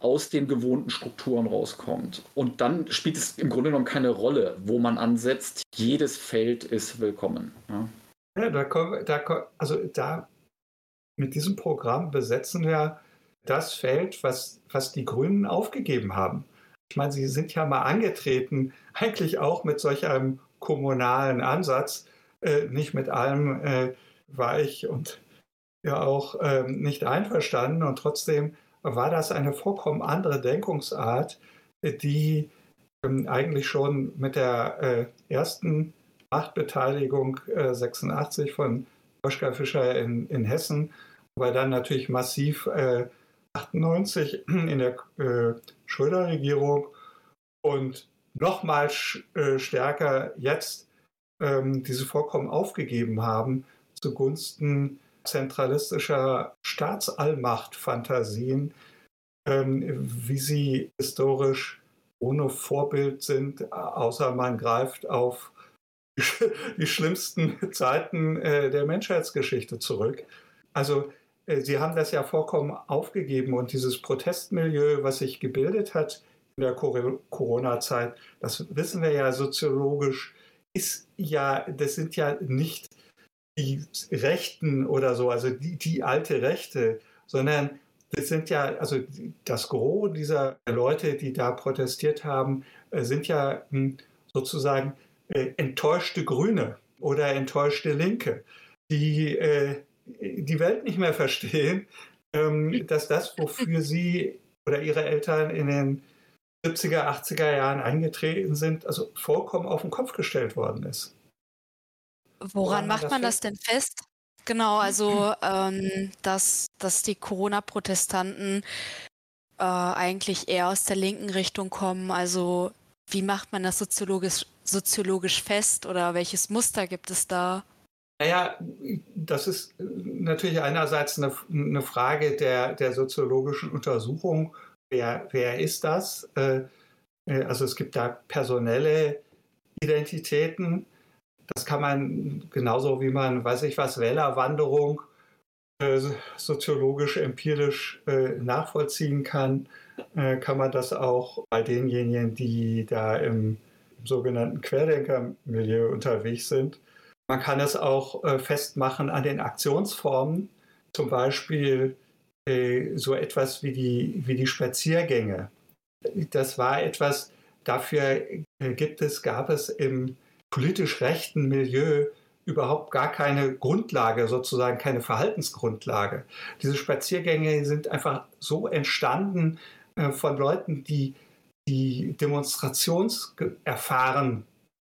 aus den gewohnten Strukturen rauskommt. Und dann spielt es im Grunde genommen keine Rolle, wo man ansetzt. Jedes Feld ist willkommen. Ja, ja da, kommen, da, also da mit diesem Programm besetzen wir das Feld, was, was die Grünen aufgegeben haben. Ich meine, sie sind ja mal angetreten, eigentlich auch mit solch einem kommunalen Ansatz. Äh, nicht mit allem äh, war ich und ja auch ähm, nicht einverstanden und trotzdem war das eine vollkommen andere Denkungsart, die ähm, eigentlich schon mit der äh, ersten Machtbeteiligung äh, 86 von Oskar Fischer in, in Hessen, aber dann natürlich massiv äh, 98 in der äh, Schröder-Regierung und nochmal äh, stärker jetzt ähm, diese vollkommen aufgegeben haben zugunsten zentralistischer Staatsallmacht-Fantasien, ähm, wie sie historisch ohne Vorbild sind, außer man greift auf die schlimmsten Zeiten äh, der Menschheitsgeschichte zurück. Also Sie haben das ja vollkommen aufgegeben und dieses Protestmilieu, was sich gebildet hat in der Corona-Zeit, das wissen wir ja soziologisch, ist ja, das sind ja nicht die Rechten oder so, also die, die alte Rechte, sondern das sind ja, also das Gros dieser Leute, die da protestiert haben, äh, sind ja hm, sozusagen äh, enttäuschte Grüne oder enttäuschte Linke, die die Welt nicht mehr verstehen, ähm, dass das, wofür sie oder ihre Eltern in den 70er, 80er Jahren eingetreten sind, also vollkommen auf den Kopf gestellt worden ist. Woran, Woran macht man das, das denn fest? Genau, also ähm, dass, dass die Corona-Protestanten äh, eigentlich eher aus der linken Richtung kommen. Also wie macht man das soziologisch, soziologisch fest oder welches Muster gibt es da? Naja, das ist natürlich einerseits eine, eine Frage der, der soziologischen Untersuchung. Wer, wer ist das? Äh, äh, also es gibt da personelle Identitäten. Das kann man genauso wie man, weiß ich was, Wählerwanderung äh, soziologisch, empirisch nachvollziehen kann, kann man das auch bei denjenigen, die da im sogenannten Querdenker-Milieu unterwegs sind. Man kann es auch äh, festmachen an den Aktionsformen, zum Beispiel äh, so etwas wie die, wie die Spaziergänge. Das war etwas, dafür äh, gibt es, gab es im politisch rechten Milieu überhaupt gar keine Grundlage, sozusagen keine Verhaltensgrundlage. Diese Spaziergänge sind einfach so entstanden äh, von Leuten, die, die demonstrationserfahren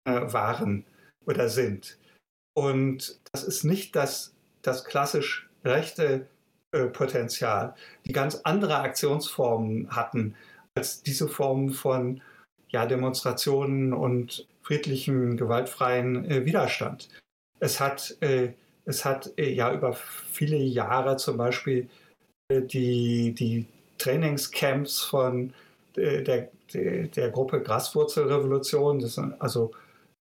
äh, waren oder sind. Und das ist nicht das, das klassisch rechte äh, Potenzial, die ganz andere Aktionsformen hatten als diese Formen von ja, Demonstrationen und friedlichem, gewaltfreien äh, Widerstand. Es hat, äh, es hat äh, ja über viele Jahre zum Beispiel äh, die, die Trainingscamps von äh, der, der, der Gruppe Graswurzelrevolution, das sind also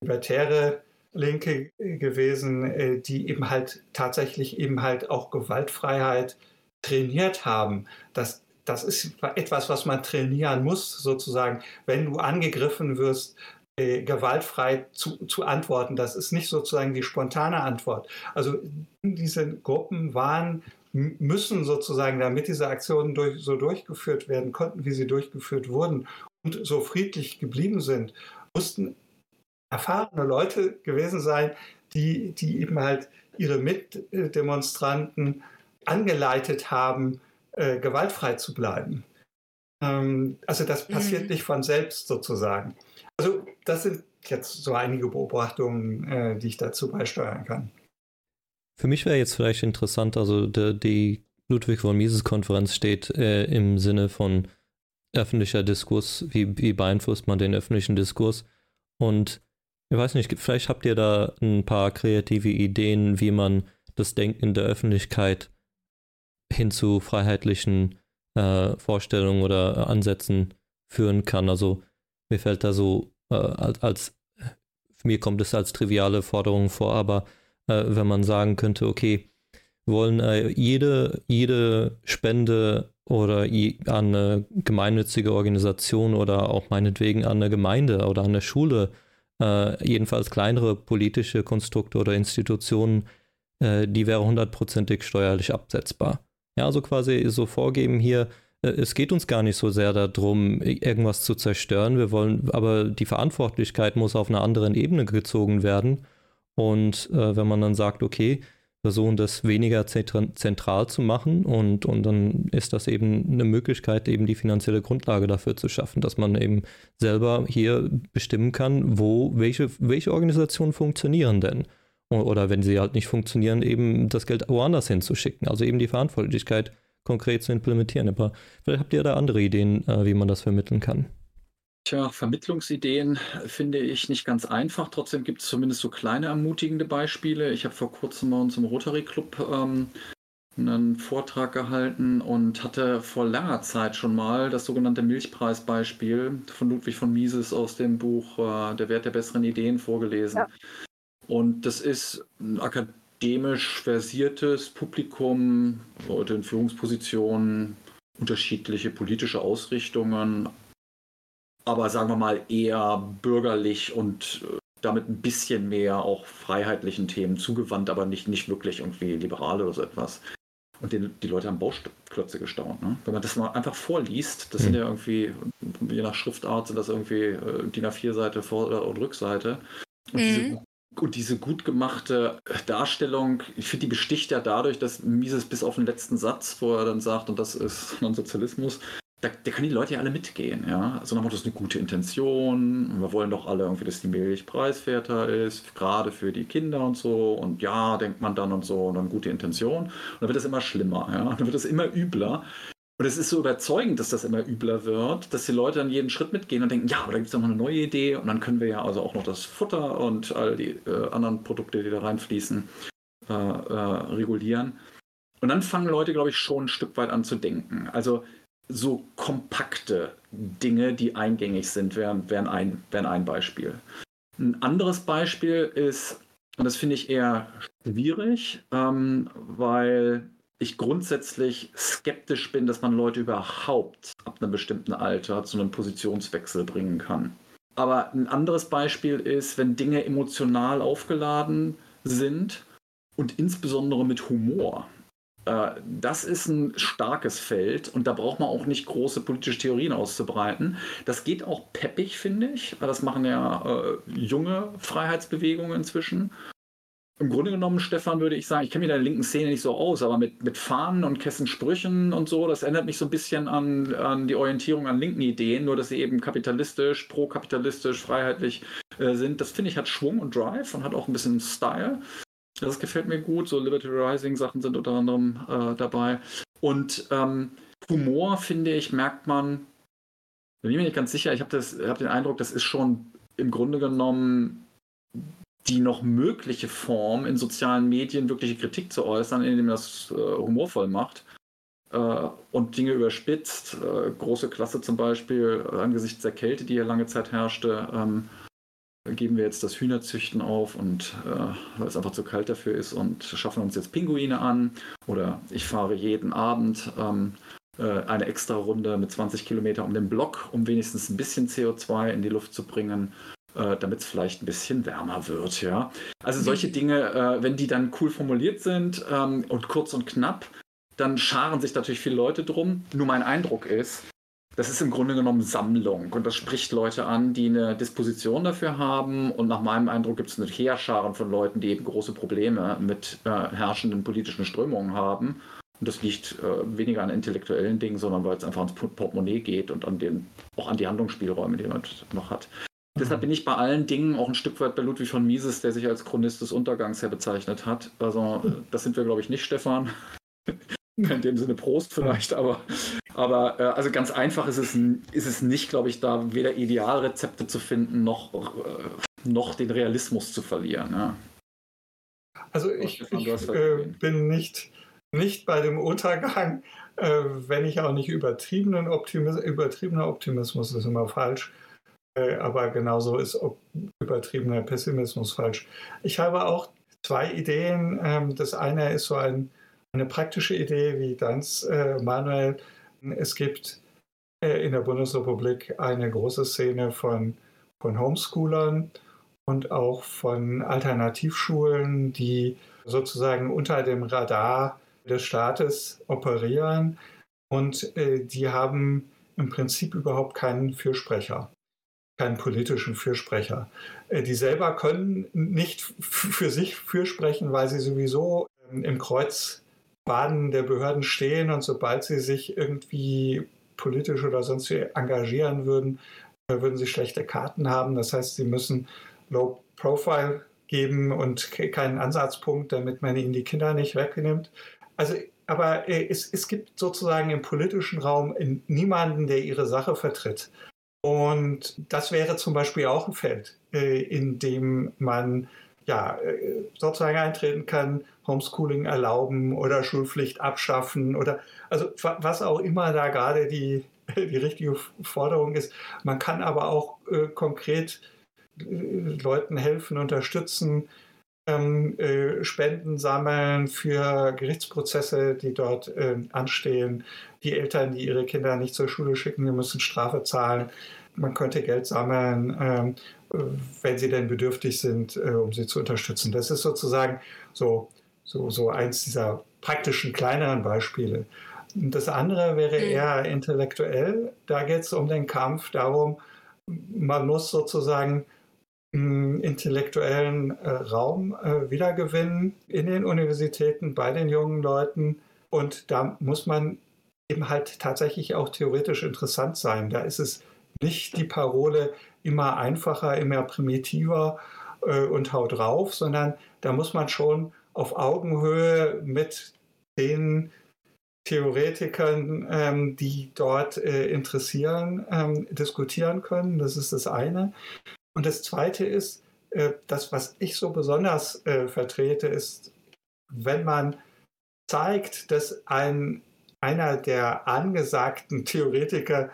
libertäre Linke gewesen, äh, die eben halt tatsächlich eben halt auch Gewaltfreiheit trainiert haben. Das, das ist etwas, was man trainieren muss, sozusagen, wenn du angegriffen wirst, äh, gewaltfrei zu, zu antworten. Das ist nicht sozusagen die spontane Antwort. Also diese Gruppen waren, müssen sozusagen, damit diese Aktionen durch, so durchgeführt werden konnten, wie sie durchgeführt wurden und so friedlich geblieben sind, mussten erfahrene Leute gewesen sein, die, die eben halt ihre Mitdemonstranten angeleitet haben, äh, gewaltfrei zu bleiben. Ähm, also das passiert mhm. nicht von selbst sozusagen. Also das sind jetzt so einige Beobachtungen, äh, die ich dazu beisteuern kann. Für mich wäre jetzt vielleicht interessant, also die, die Ludwig von Mises Konferenz steht äh, im Sinne von öffentlicher Diskurs, wie, wie beeinflusst man den öffentlichen Diskurs? Und ich weiß nicht, vielleicht habt ihr da ein paar kreative Ideen, wie man das Denken der Öffentlichkeit hin zu freiheitlichen äh, Vorstellungen oder Ansätzen führen kann. Also mir fällt da so äh, als, als mir kommt es als triviale Forderung vor, aber äh, wenn man sagen könnte, okay, wollen äh, jede, jede Spende oder an eine gemeinnützige Organisation oder auch meinetwegen an eine Gemeinde oder an eine Schule äh, jedenfalls kleinere politische Konstrukte oder Institutionen, äh, die wäre hundertprozentig steuerlich absetzbar. Ja, also quasi so vorgeben hier, äh, es geht uns gar nicht so sehr darum, irgendwas zu zerstören. Wir wollen, aber die Verantwortlichkeit muss auf einer anderen Ebene gezogen werden. Und äh, wenn man dann sagt, okay, versuchen, das weniger zentral zu machen und, und dann ist das eben eine Möglichkeit, eben die finanzielle Grundlage dafür zu schaffen, dass man eben selber hier bestimmen kann, wo, welche, welche Organisationen funktionieren denn. Oder wenn sie halt nicht funktionieren, eben das Geld woanders hinzuschicken. Also eben die Verantwortlichkeit konkret zu implementieren. Aber vielleicht habt ihr da andere Ideen, äh, wie man das vermitteln kann. Tja, Vermittlungsideen finde ich nicht ganz einfach. Trotzdem gibt es zumindest so kleine ermutigende Beispiele. Ich habe vor kurzem bei uns im Rotary Club ähm, einen Vortrag gehalten und hatte vor langer Zeit schon mal das sogenannte Milchpreisbeispiel von Ludwig von Mises aus dem Buch äh, Der Wert der besseren Ideen vorgelesen. Ja. Und das ist ein akademisch versiertes Publikum, Leute in Führungspositionen, unterschiedliche politische Ausrichtungen, aber sagen wir mal eher bürgerlich und äh, damit ein bisschen mehr auch freiheitlichen Themen zugewandt, aber nicht, nicht wirklich irgendwie liberal oder so etwas. Und die, die Leute haben Bauklötze gestaunt. Ne? Wenn man das mal einfach vorliest, das sind ja irgendwie, je nach Schriftart sind das irgendwie äh, DIN A4-Seite, Vor- und Rückseite. Und, mhm. diese, und diese gut gemachte Darstellung, ich finde, die besticht ja dadurch, dass Mises bis auf den letzten Satz, wo er dann sagt, und das ist non Sozialismus, da, da können die Leute ja alle mitgehen, ja. Also dann macht das eine gute Intention. Wir wollen doch alle irgendwie, dass die Milch preiswerter ist, gerade für die Kinder und so. Und ja, denkt man dann und so, und dann gute Intention. Und dann wird es immer schlimmer, ja. Dann wird es immer übler. Und es ist so überzeugend, dass das immer übler wird, dass die Leute dann jeden Schritt mitgehen und denken, ja, aber da gibt es noch eine neue Idee und dann können wir ja also auch noch das Futter und all die äh, anderen Produkte, die da reinfließen, äh, äh, regulieren. Und dann fangen Leute, glaube ich, schon ein Stück weit an zu denken. Also so kompakte Dinge, die eingängig sind, wären, wären, ein, wären ein Beispiel. Ein anderes Beispiel ist, und das finde ich eher schwierig, ähm, weil ich grundsätzlich skeptisch bin, dass man Leute überhaupt ab einem bestimmten Alter zu einem Positionswechsel bringen kann. Aber ein anderes Beispiel ist, wenn Dinge emotional aufgeladen sind und insbesondere mit Humor. Äh, das ist ein starkes Feld und da braucht man auch nicht große politische Theorien auszubreiten. Das geht auch peppig, finde ich. Das machen ja äh, junge Freiheitsbewegungen inzwischen. Im Grunde genommen, Stefan, würde ich sagen, ich kenne mich in der linken Szene nicht so aus, aber mit, mit Fahnen und Kessensprüchen und so, das erinnert mich so ein bisschen an, an die Orientierung an linken Ideen, nur dass sie eben kapitalistisch, pro-kapitalistisch, freiheitlich äh, sind. Das finde ich hat Schwung und Drive und hat auch ein bisschen Style. Das gefällt mir gut. So Liberty Rising Sachen sind unter anderem äh, dabei. Und ähm, Humor, finde ich, merkt man, bin ich mir nicht ganz sicher, ich habe hab den Eindruck, das ist schon im Grunde genommen die noch mögliche Form, in sozialen Medien wirkliche Kritik zu äußern, indem man das äh, humorvoll macht äh, und Dinge überspitzt. Äh, große Klasse zum Beispiel angesichts der Kälte, die hier lange Zeit herrschte. Ähm, geben wir jetzt das Hühnerzüchten auf und äh, weil es einfach zu kalt dafür ist und schaffen uns jetzt Pinguine an oder ich fahre jeden Abend ähm, äh, eine extra Runde mit 20 Kilometer um den Block, um wenigstens ein bisschen CO2 in die Luft zu bringen, äh, damit es vielleicht ein bisschen wärmer wird. Ja? Also solche Dinge, äh, wenn die dann cool formuliert sind ähm, und kurz und knapp, dann scharen sich natürlich viele Leute drum. Nur mein Eindruck ist, das ist im Grunde genommen Sammlung und das spricht Leute an, die eine Disposition dafür haben. Und nach meinem Eindruck gibt es eine Heerscharen von Leuten, die eben große Probleme mit äh, herrschenden politischen Strömungen haben. Und das liegt äh, weniger an intellektuellen Dingen, sondern weil es einfach ans Portemonnaie geht und an den, auch an die Handlungsspielräume, die man noch hat. Deshalb bin ich bei allen Dingen auch ein Stück weit bei Ludwig von Mises, der sich als Chronist des Untergangs her bezeichnet hat. Also, äh, das sind wir, glaube ich, nicht, Stefan. In dem Sinne Prost vielleicht, aber, aber äh, also ganz einfach ist es, ist es nicht, glaube ich, da weder Idealrezepte zu finden, noch, äh, noch den Realismus zu verlieren. Ja. Also ich, ich äh, bin nicht, nicht bei dem Untergang, äh, wenn ich auch nicht übertriebenen Optimis übertriebener Optimismus ist immer falsch, äh, aber genauso ist übertriebener Pessimismus falsch. Ich habe auch zwei Ideen. Ähm, das eine ist so ein eine praktische Idee wie deins, äh, Manuel. Es gibt äh, in der Bundesrepublik eine große Szene von, von Homeschoolern und auch von Alternativschulen, die sozusagen unter dem Radar des Staates operieren. Und äh, die haben im Prinzip überhaupt keinen Fürsprecher, keinen politischen Fürsprecher. Äh, die selber können nicht für sich fürsprechen, weil sie sowieso ähm, im Kreuz Baden der Behörden stehen und sobald sie sich irgendwie politisch oder sonst wie engagieren würden, äh, würden sie schlechte Karten haben. Das heißt, sie müssen Low Profile geben und keinen Ansatzpunkt, damit man ihnen die Kinder nicht wegnimmt. Also, aber äh, es, es gibt sozusagen im politischen Raum niemanden, der ihre Sache vertritt. Und das wäre zum Beispiel auch ein Feld, äh, in dem man ja, sozusagen eintreten kann, Homeschooling erlauben oder Schulpflicht abschaffen oder also was auch immer da gerade die, die richtige Forderung ist. Man kann aber auch äh, konkret äh, Leuten helfen, unterstützen, ähm, äh, Spenden sammeln für Gerichtsprozesse, die dort äh, anstehen. Die Eltern, die ihre Kinder nicht zur Schule schicken, die müssen Strafe zahlen. Man könnte Geld sammeln, ähm, wenn sie denn bedürftig sind, äh, um sie zu unterstützen. Das ist sozusagen so so, so eins dieser praktischen, kleineren Beispiele. Das andere wäre mhm. eher intellektuell. Da geht es um den Kampf darum, man muss sozusagen hm, intellektuellen äh, Raum äh, wiedergewinnen in den Universitäten, bei den jungen Leuten. Und da muss man eben halt tatsächlich auch theoretisch interessant sein. Da ist es nicht die Parole immer einfacher, immer primitiver äh, und haut drauf, sondern da muss man schon auf Augenhöhe mit den Theoretikern, ähm, die dort äh, interessieren, ähm, diskutieren können. Das ist das eine. Und das zweite ist, äh, das, was ich so besonders äh, vertrete, ist, wenn man zeigt, dass ein, einer der angesagten Theoretiker,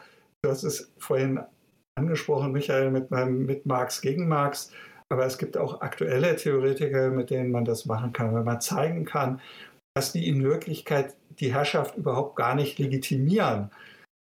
hast es vorhin angesprochen, Michael, mit, meinem, mit Marx gegen Marx, aber es gibt auch aktuelle Theoretiker, mit denen man das machen kann. Wenn man zeigen kann, dass die in Wirklichkeit die Herrschaft überhaupt gar nicht legitimieren,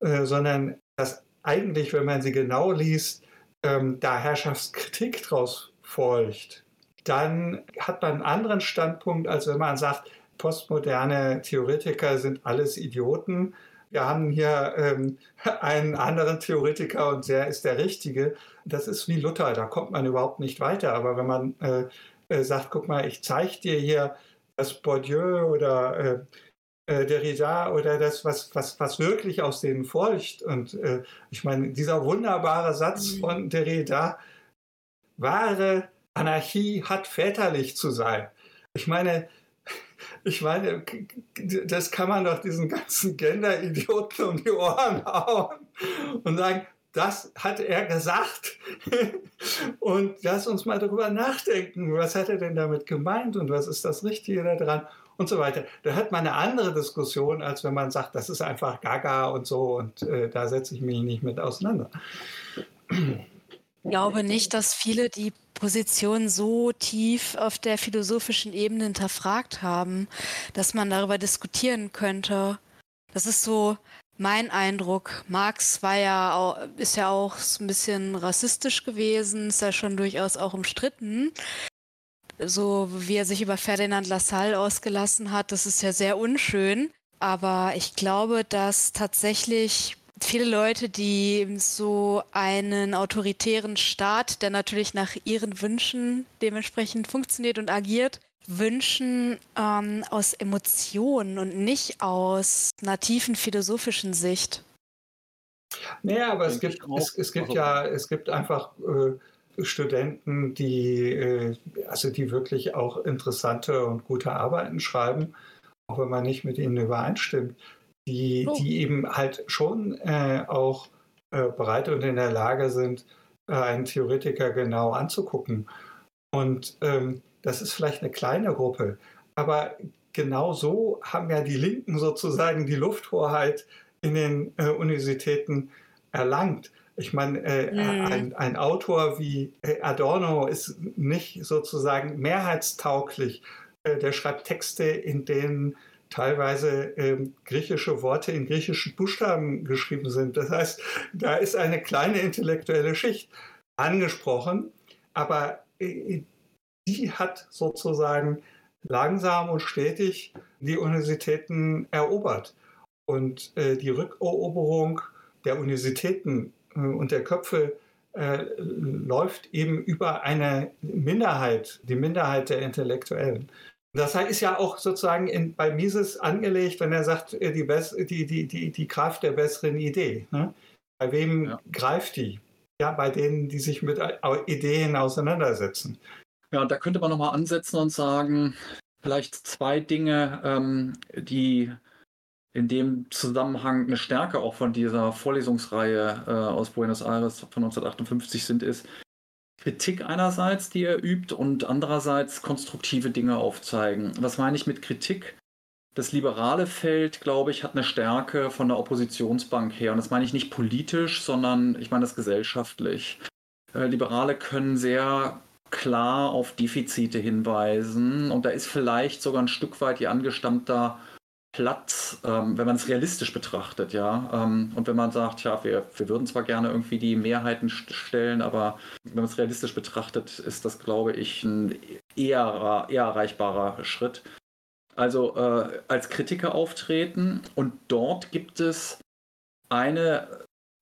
äh, sondern dass eigentlich, wenn man sie genau liest, ähm, da Herrschaftskritik draus folgt, dann hat man einen anderen Standpunkt, als wenn man sagt, postmoderne Theoretiker sind alles Idioten. Wir haben hier ähm, einen anderen Theoretiker und der ist der Richtige. Das ist wie Luther, da kommt man überhaupt nicht weiter. Aber wenn man äh, äh, sagt, guck mal, ich zeige dir hier das Bourdieu oder äh, äh, Derrida oder das, was, was, was wirklich aus denen folgt. Und äh, ich meine, dieser wunderbare Satz mhm. von Derrida, wahre Anarchie hat väterlich zu sein. Ich meine, ich meine, das kann man doch diesen ganzen Gender-Idioten um die Ohren hauen und sagen, das hat er gesagt. und lass uns mal darüber nachdenken. Was hat er denn damit gemeint und was ist das Richtige daran und so weiter. Da hat man eine andere Diskussion, als wenn man sagt, das ist einfach Gaga und so und äh, da setze ich mich nicht mit auseinander. Ich glaube nicht, dass viele die Position so tief auf der philosophischen Ebene hinterfragt haben, dass man darüber diskutieren könnte. Das ist so mein Eindruck. Marx war ja ist ja auch so ein bisschen rassistisch gewesen, ist ja schon durchaus auch umstritten so wie er sich über Ferdinand Lassalle ausgelassen hat, das ist ja sehr unschön. Aber ich glaube, dass tatsächlich viele Leute, die so einen autoritären Staat, der natürlich nach ihren Wünschen dementsprechend funktioniert und agiert, wünschen ähm, aus Emotionen und nicht aus einer tiefen philosophischen Sicht. Naja, aber es gibt, es, es, gibt also ja, es gibt einfach äh, Studenten, die, äh, also die wirklich auch interessante und gute Arbeiten schreiben, auch wenn man nicht mit ihnen übereinstimmt, die, oh. die eben halt schon äh, auch äh, bereit und in der Lage sind, äh, einen Theoretiker genau anzugucken. Und ähm, das ist vielleicht eine kleine Gruppe, aber genau so haben ja die Linken sozusagen die Lufthoheit in den äh, Universitäten erlangt. Ich meine, äh, mhm. ein, ein, Autor wie äh, Adorno ist nicht sozusagen mehrheitstauglich. Äh, der schreibt Texte, in denen teilweise ähm, griechische Worte in griechischen Buchstaben geschrieben sind. Das heißt, da ist eine kleine intellektuelle Schicht angesprochen, aber äh, die hat sozusagen langsam und stetig die Universitäten erobert. Und äh, die Rückeroberung der Universitäten äh, und der Köpfe äh, läuft eben über eine Minderheit, die Minderheit der Intellektuellen. Das ist ja auch sozusagen in, bei Mises angelegt, wenn er sagt, äh, die, die, die, die, die Kraft der besseren Idee. Ne? Bei wem ja. greift die? Ja, bei denen, die sich mit Ideen auseinandersetzen. Ja, und da könnte man nochmal ansetzen und sagen, vielleicht zwei Dinge, ähm, die in dem Zusammenhang eine Stärke auch von dieser Vorlesungsreihe äh, aus Buenos Aires von 1958 sind, ist Kritik einerseits, die er übt, und andererseits konstruktive Dinge aufzeigen. Was meine ich mit Kritik? Das liberale Feld, glaube ich, hat eine Stärke von der Oppositionsbank her. Und das meine ich nicht politisch, sondern ich meine das gesellschaftlich. Äh, Liberale können sehr klar auf Defizite hinweisen. Und da ist vielleicht sogar ein Stück weit ihr angestammter Platz, ähm, wenn man es realistisch betrachtet, ja. Ähm, und wenn man sagt, ja, wir, wir würden zwar gerne irgendwie die Mehrheiten stellen, aber wenn man es realistisch betrachtet, ist das, glaube ich, ein eher, eher erreichbarer Schritt. Also äh, als Kritiker auftreten und dort gibt es eine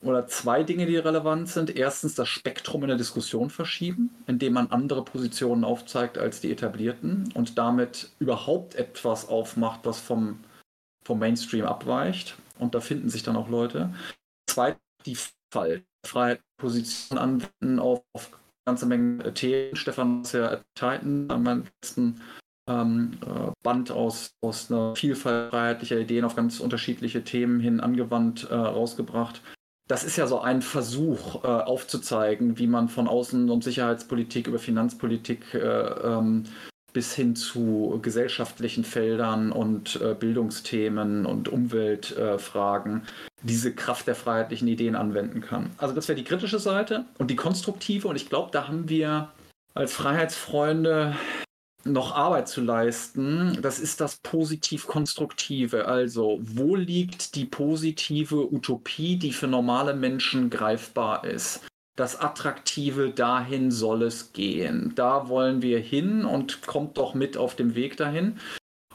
oder zwei Dinge, die relevant sind. Erstens das Spektrum in der Diskussion verschieben, indem man andere Positionen aufzeigt als die etablierten und damit überhaupt etwas aufmacht, was vom vom Mainstream abweicht. und da finden sich dann auch Leute. Zweitens die Fall, Freiheit, Position anwenden auf, auf ganze Menge Themen. Stefan ist ja Titan, meinem letzten ähm, äh, Band aus, aus einer Vielfalt freiheitlicher Ideen auf ganz unterschiedliche Themen hin angewandt äh, rausgebracht. Das ist ja so ein Versuch äh, aufzuzeigen, wie man von Außen- und Sicherheitspolitik über Finanzpolitik äh, ähm, bis hin zu gesellschaftlichen Feldern und äh, Bildungsthemen und Umweltfragen diese Kraft der freiheitlichen Ideen anwenden kann. Also das wäre die kritische Seite und die konstruktive. Und ich glaube, da haben wir als Freiheitsfreunde noch Arbeit zu leisten. Das ist das positiv-konstruktive. Also, wo liegt die positive Utopie, die für normale Menschen greifbar ist? Das Attraktive, dahin soll es gehen. Da wollen wir hin und kommt doch mit auf dem Weg dahin.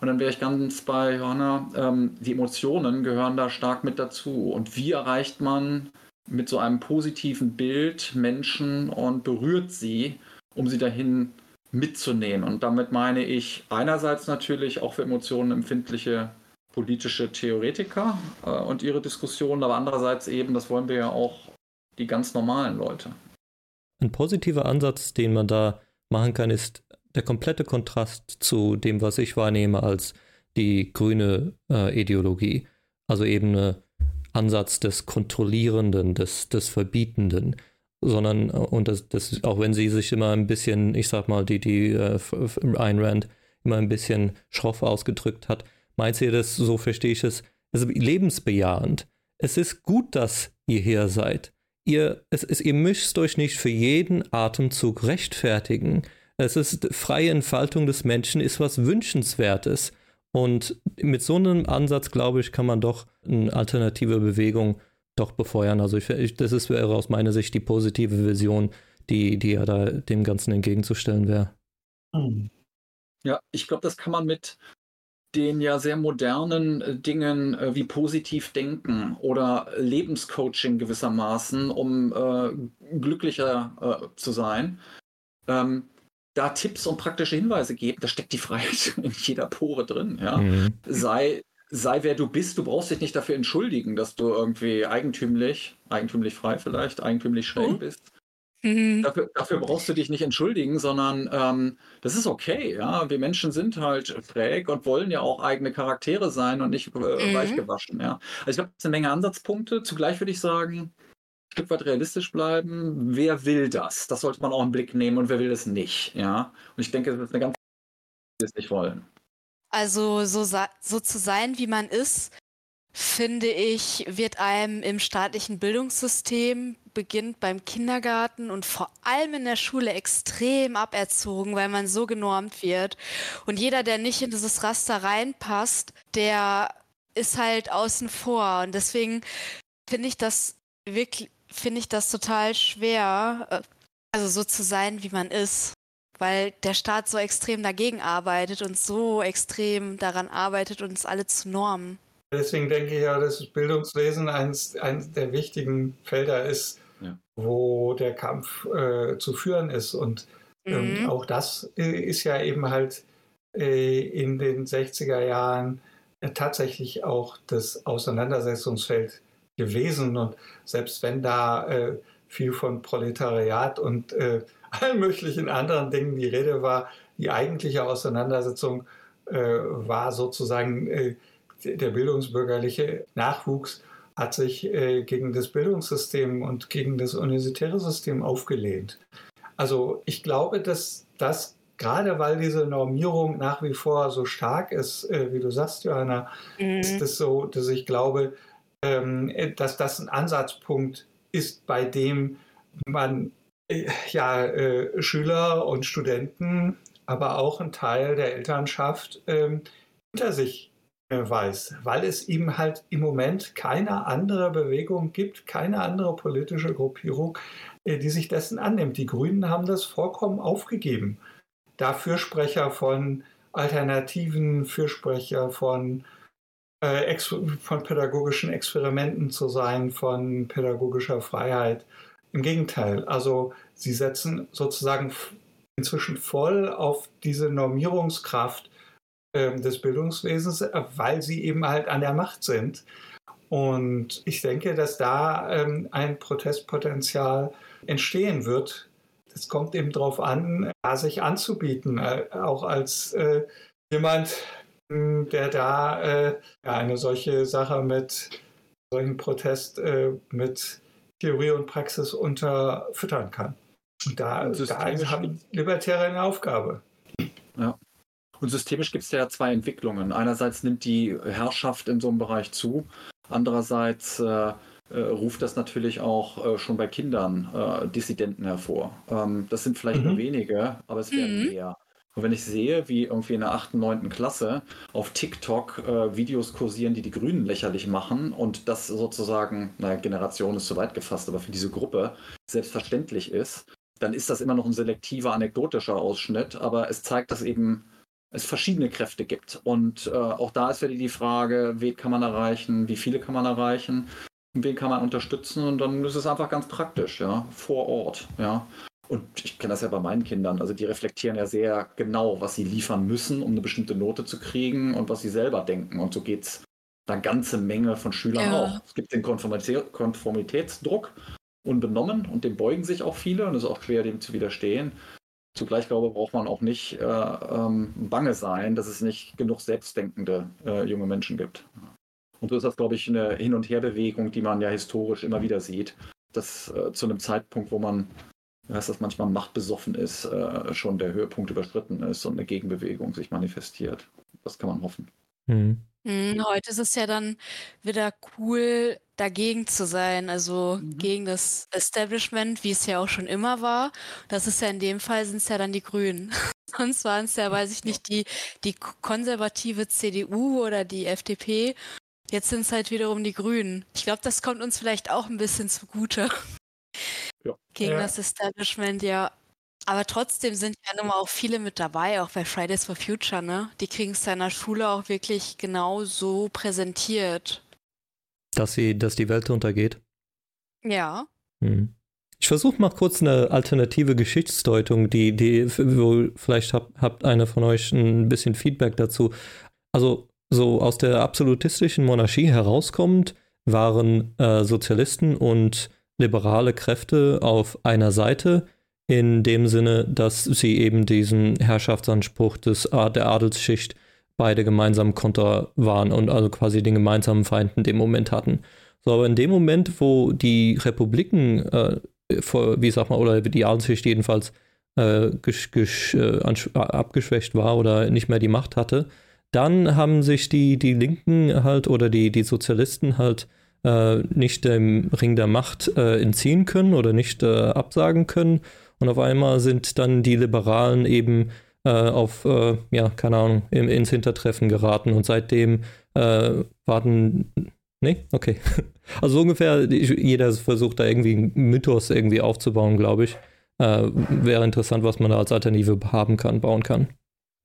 Und dann wäre ich ganz bei Johanna, ähm, die Emotionen gehören da stark mit dazu. Und wie erreicht man mit so einem positiven Bild Menschen und berührt sie, um sie dahin mitzunehmen? Und damit meine ich einerseits natürlich auch für Emotionen empfindliche politische Theoretiker äh, und ihre Diskussionen, aber andererseits eben, das wollen wir ja auch, die ganz normalen Leute. Ein positiver Ansatz, den man da machen kann, ist der komplette Kontrast zu dem, was ich wahrnehme als die grüne äh, Ideologie. Also eben ein Ansatz des Kontrollierenden, des, des Verbietenden. Sondern, äh, und das, das, auch wenn sie sich immer ein bisschen, ich sag mal, die, die äh, Ayn Rand immer ein bisschen schroff ausgedrückt hat, meint sie das, so verstehe ich es, also lebensbejahend. Es ist gut, dass ihr hier seid. Ihr, es ist, ihr müsst euch nicht für jeden Atemzug rechtfertigen. Es ist freie Entfaltung des Menschen, ist was Wünschenswertes. Und mit so einem Ansatz, glaube ich, kann man doch eine alternative Bewegung doch befeuern. Also ich, ich, das ist, wäre aus meiner Sicht die positive Vision, die, die ja da dem Ganzen entgegenzustellen wäre. Hm. Ja, ich glaube, das kann man mit den ja sehr modernen äh, Dingen äh, wie positiv denken oder Lebenscoaching gewissermaßen, um äh, glücklicher äh, zu sein, ähm, da Tipps und praktische Hinweise geben, da steckt die Freiheit in jeder Pore drin. Ja? Mhm. Sei, sei wer du bist, du brauchst dich nicht dafür entschuldigen, dass du irgendwie eigentümlich, eigentümlich frei vielleicht, eigentümlich schräg mhm. bist. Mhm. Dafür, dafür, brauchst du dich nicht entschuldigen, sondern ähm, das ist okay. Ja? Wir Menschen sind halt schräg und wollen ja auch eigene Charaktere sein und nicht äh, mhm. weichgewaschen. Ja? Also ich glaube, es ist eine Menge Ansatzpunkte. Zugleich würde ich sagen, Stück weit realistisch bleiben. Wer will das? Das sollte man auch im Blick nehmen und wer will das nicht. Ja? Und ich denke, das ist eine ganz die es nicht wollen. Also so, so zu sein, wie man ist, finde ich, wird einem im staatlichen Bildungssystem beginnt beim Kindergarten und vor allem in der Schule extrem aberzogen, weil man so genormt wird. Und jeder, der nicht in dieses Raster reinpasst, der ist halt außen vor. Und deswegen finde ich das wirklich, finde ich das total schwer, äh, also so zu sein, wie man ist, weil der Staat so extrem dagegen arbeitet und so extrem daran arbeitet, uns alle zu normen. Deswegen denke ich ja, dass das Bildungswesen eines, eines der wichtigen Felder ist, ja. wo der Kampf äh, zu führen ist. Und ähm, mhm. auch das äh, ist ja eben halt äh, in den 60er Jahren äh, tatsächlich auch das Auseinandersetzungsfeld gewesen. Und selbst wenn da äh, viel von Proletariat und äh, allen möglichen anderen Dingen die Rede war, die eigentliche Auseinandersetzung äh, war sozusagen äh, der bildungsbürgerliche Nachwuchs hat sich äh, gegen das Bildungssystem und gegen das universitäre System aufgelehnt. Also ich glaube, dass das gerade weil diese Normierung nach wie vor so stark ist, äh, wie du sagst, Johanna, mhm. ist es so, dass ich glaube, ähm, dass das ein Ansatzpunkt ist, bei dem man äh, ja, äh, Schüler und Studenten, aber auch ein Teil der Elternschaft ähm, hinter sich weiß, weil es eben halt im Moment keine andere Bewegung gibt, keine andere politische Gruppierung, äh, die sich dessen annimmt. Die Grünen haben das vollkommen aufgegeben. Da Fürsprecher von Alternativen, Fürsprecher von äh, von pädagogischen Experimenten zu sein, von pädagogischer Freiheit. Im Gegenteil, also sie setzen sozusagen inzwischen voll auf diese Normierungskraft äh, des Bildungswesens, äh, weil sie eben halt an der Macht sind. Und ich denke, dass da ähm, ein Protestpotenzial entstehen wird. Es kommt eben darauf an, sich anzubieten, äh, auch als äh, jemand, hm, der da äh, ja, eine solche Sache mit solchen Protest mit Theorie und Praxis unterfüttern kann. Und da, da haben Libertäre eine Aufgabe. Ja. Und systemisch gibt es ja zwei Entwicklungen. Einerseits nimmt die Herrschaft in so einem Bereich zu, andererseits äh, äh, ruft das natürlich auch äh, schon bei Kindern äh, Dissidenten hervor. Ähm, das sind vielleicht mhm. nur wenige, aber es werden mhm. mehr. Und wenn ich sehe, wie irgendwie in der 8., 9. Klasse auf TikTok äh, Videos kursieren, die die Grünen lächerlich machen und das sozusagen, naja, Generation ist zu weit gefasst, aber für diese Gruppe selbstverständlich ist, dann ist das immer noch ein selektiver, anekdotischer Ausschnitt, aber es zeigt, dass eben es verschiedene Kräfte gibt. Und äh, auch da ist wieder die Frage, wen kann man erreichen, wie viele kann man erreichen, wen kann man unterstützen und dann ist es einfach ganz praktisch, ja, vor Ort, ja. Und ich kenne das ja bei meinen Kindern, also die reflektieren ja sehr genau, was sie liefern müssen, um eine bestimmte Note zu kriegen und was sie selber denken. Und so geht es eine ganze Menge von Schülern ja. auch. Es gibt den Konformitätsdruck unbenommen und dem beugen sich auch viele und es ist auch schwer, dem zu widerstehen. Zugleich glaube braucht man auch nicht äh, ähm, bange sein, dass es nicht genug selbstdenkende äh, junge Menschen gibt. Und so ist das, glaube ich, eine Hin- und Herbewegung, die man ja historisch immer wieder sieht, dass äh, zu einem Zeitpunkt, wo man, heißt das manchmal machtbesoffen ist, äh, schon der Höhepunkt überschritten ist und eine Gegenbewegung sich manifestiert. Das kann man hoffen. Mhm. Mhm, heute ist es ja dann wieder cool, dagegen zu sein, also Mhm. gegen das Establishment, wie es ja auch schon immer war. Das ist ja in dem Fall sind es ja dann die Grünen. Sonst waren es ja, weiß ich nicht, die, die konservative CDU oder die FDP. Jetzt sind es halt wiederum die Grünen. Ich glaube, das kommt uns vielleicht auch ein bisschen zugute. Ja. Gegen Ja. das Establishment, ja. Aber trotzdem sind ja nun mal auch viele mit dabei, auch bei Fridays for Future, ne? Die kriegen es in der Schule auch wirklich genau so präsentiert. Dass sie, dass die Welt untergeht. Ja. Hm. Ich versuche mal kurz eine alternative Geschichtsdeutung, die, die, wo vielleicht hab, habt einer von euch ein bisschen Feedback dazu. Also, so aus der absolutistischen Monarchie herauskommend waren äh, Sozialisten und liberale Kräfte auf einer Seite, in dem Sinne, dass sie eben diesen Herrschaftsanspruch des, der Adelsschicht beide gemeinsam konter waren und also quasi den gemeinsamen Feind in dem Moment hatten. So, aber in dem Moment, wo die Republiken, äh, vor, wie sag mal, oder die Adelsschicht jedenfalls äh, gesch, gesch, äh, abgeschwächt war oder nicht mehr die Macht hatte, dann haben sich die, die Linken halt oder die, die Sozialisten halt äh, nicht dem Ring der Macht äh, entziehen können oder nicht äh, absagen können und auf einmal sind dann die Liberalen eben äh, auf, äh, ja, keine Ahnung, im, ins Hintertreffen geraten. Und seitdem äh, warten. Nee? Okay. Also ungefähr, jeder versucht da irgendwie einen Mythos irgendwie aufzubauen, glaube ich. Äh, wäre interessant, was man da als Alternative haben kann, bauen kann.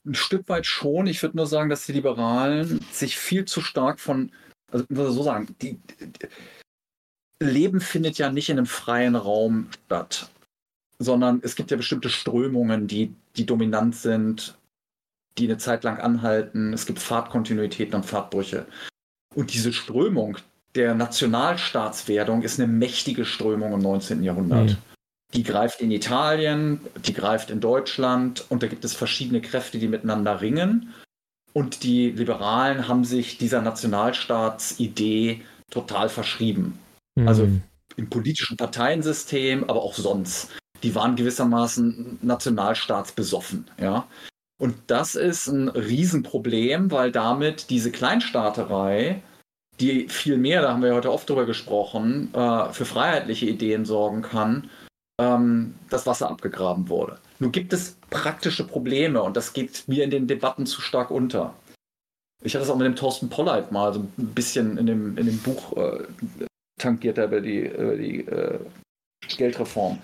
Ein Stück weit schon. Ich würde nur sagen, dass die Liberalen sich viel zu stark von, also ich würde so sagen, die, die Leben findet ja nicht in einem freien Raum statt sondern es gibt ja bestimmte Strömungen, die, die dominant sind, die eine Zeit lang anhalten. Es gibt Fahrtkontinuitäten und Fahrtbrüche. Und diese Strömung der Nationalstaatswerdung ist eine mächtige Strömung im 19. Jahrhundert. Mhm. Die greift in Italien, die greift in Deutschland und da gibt es verschiedene Kräfte, die miteinander ringen. Und die Liberalen haben sich dieser Nationalstaatsidee total verschrieben. Mhm. Also im politischen Parteiensystem, aber auch sonst die waren gewissermaßen nationalstaatsbesoffen, ja. Und das ist ein Riesenproblem, weil damit diese Kleinstaaterei, die viel mehr, da haben wir heute oft drüber gesprochen, äh, für freiheitliche Ideen sorgen kann, ähm, das Wasser abgegraben wurde. Nun gibt es praktische Probleme und das geht mir in den Debatten zu stark unter. Ich hatte es auch mit dem Thorsten Polleit mal so ein bisschen in dem, in dem Buch äh, tangiert, über die, über die äh, Geldreform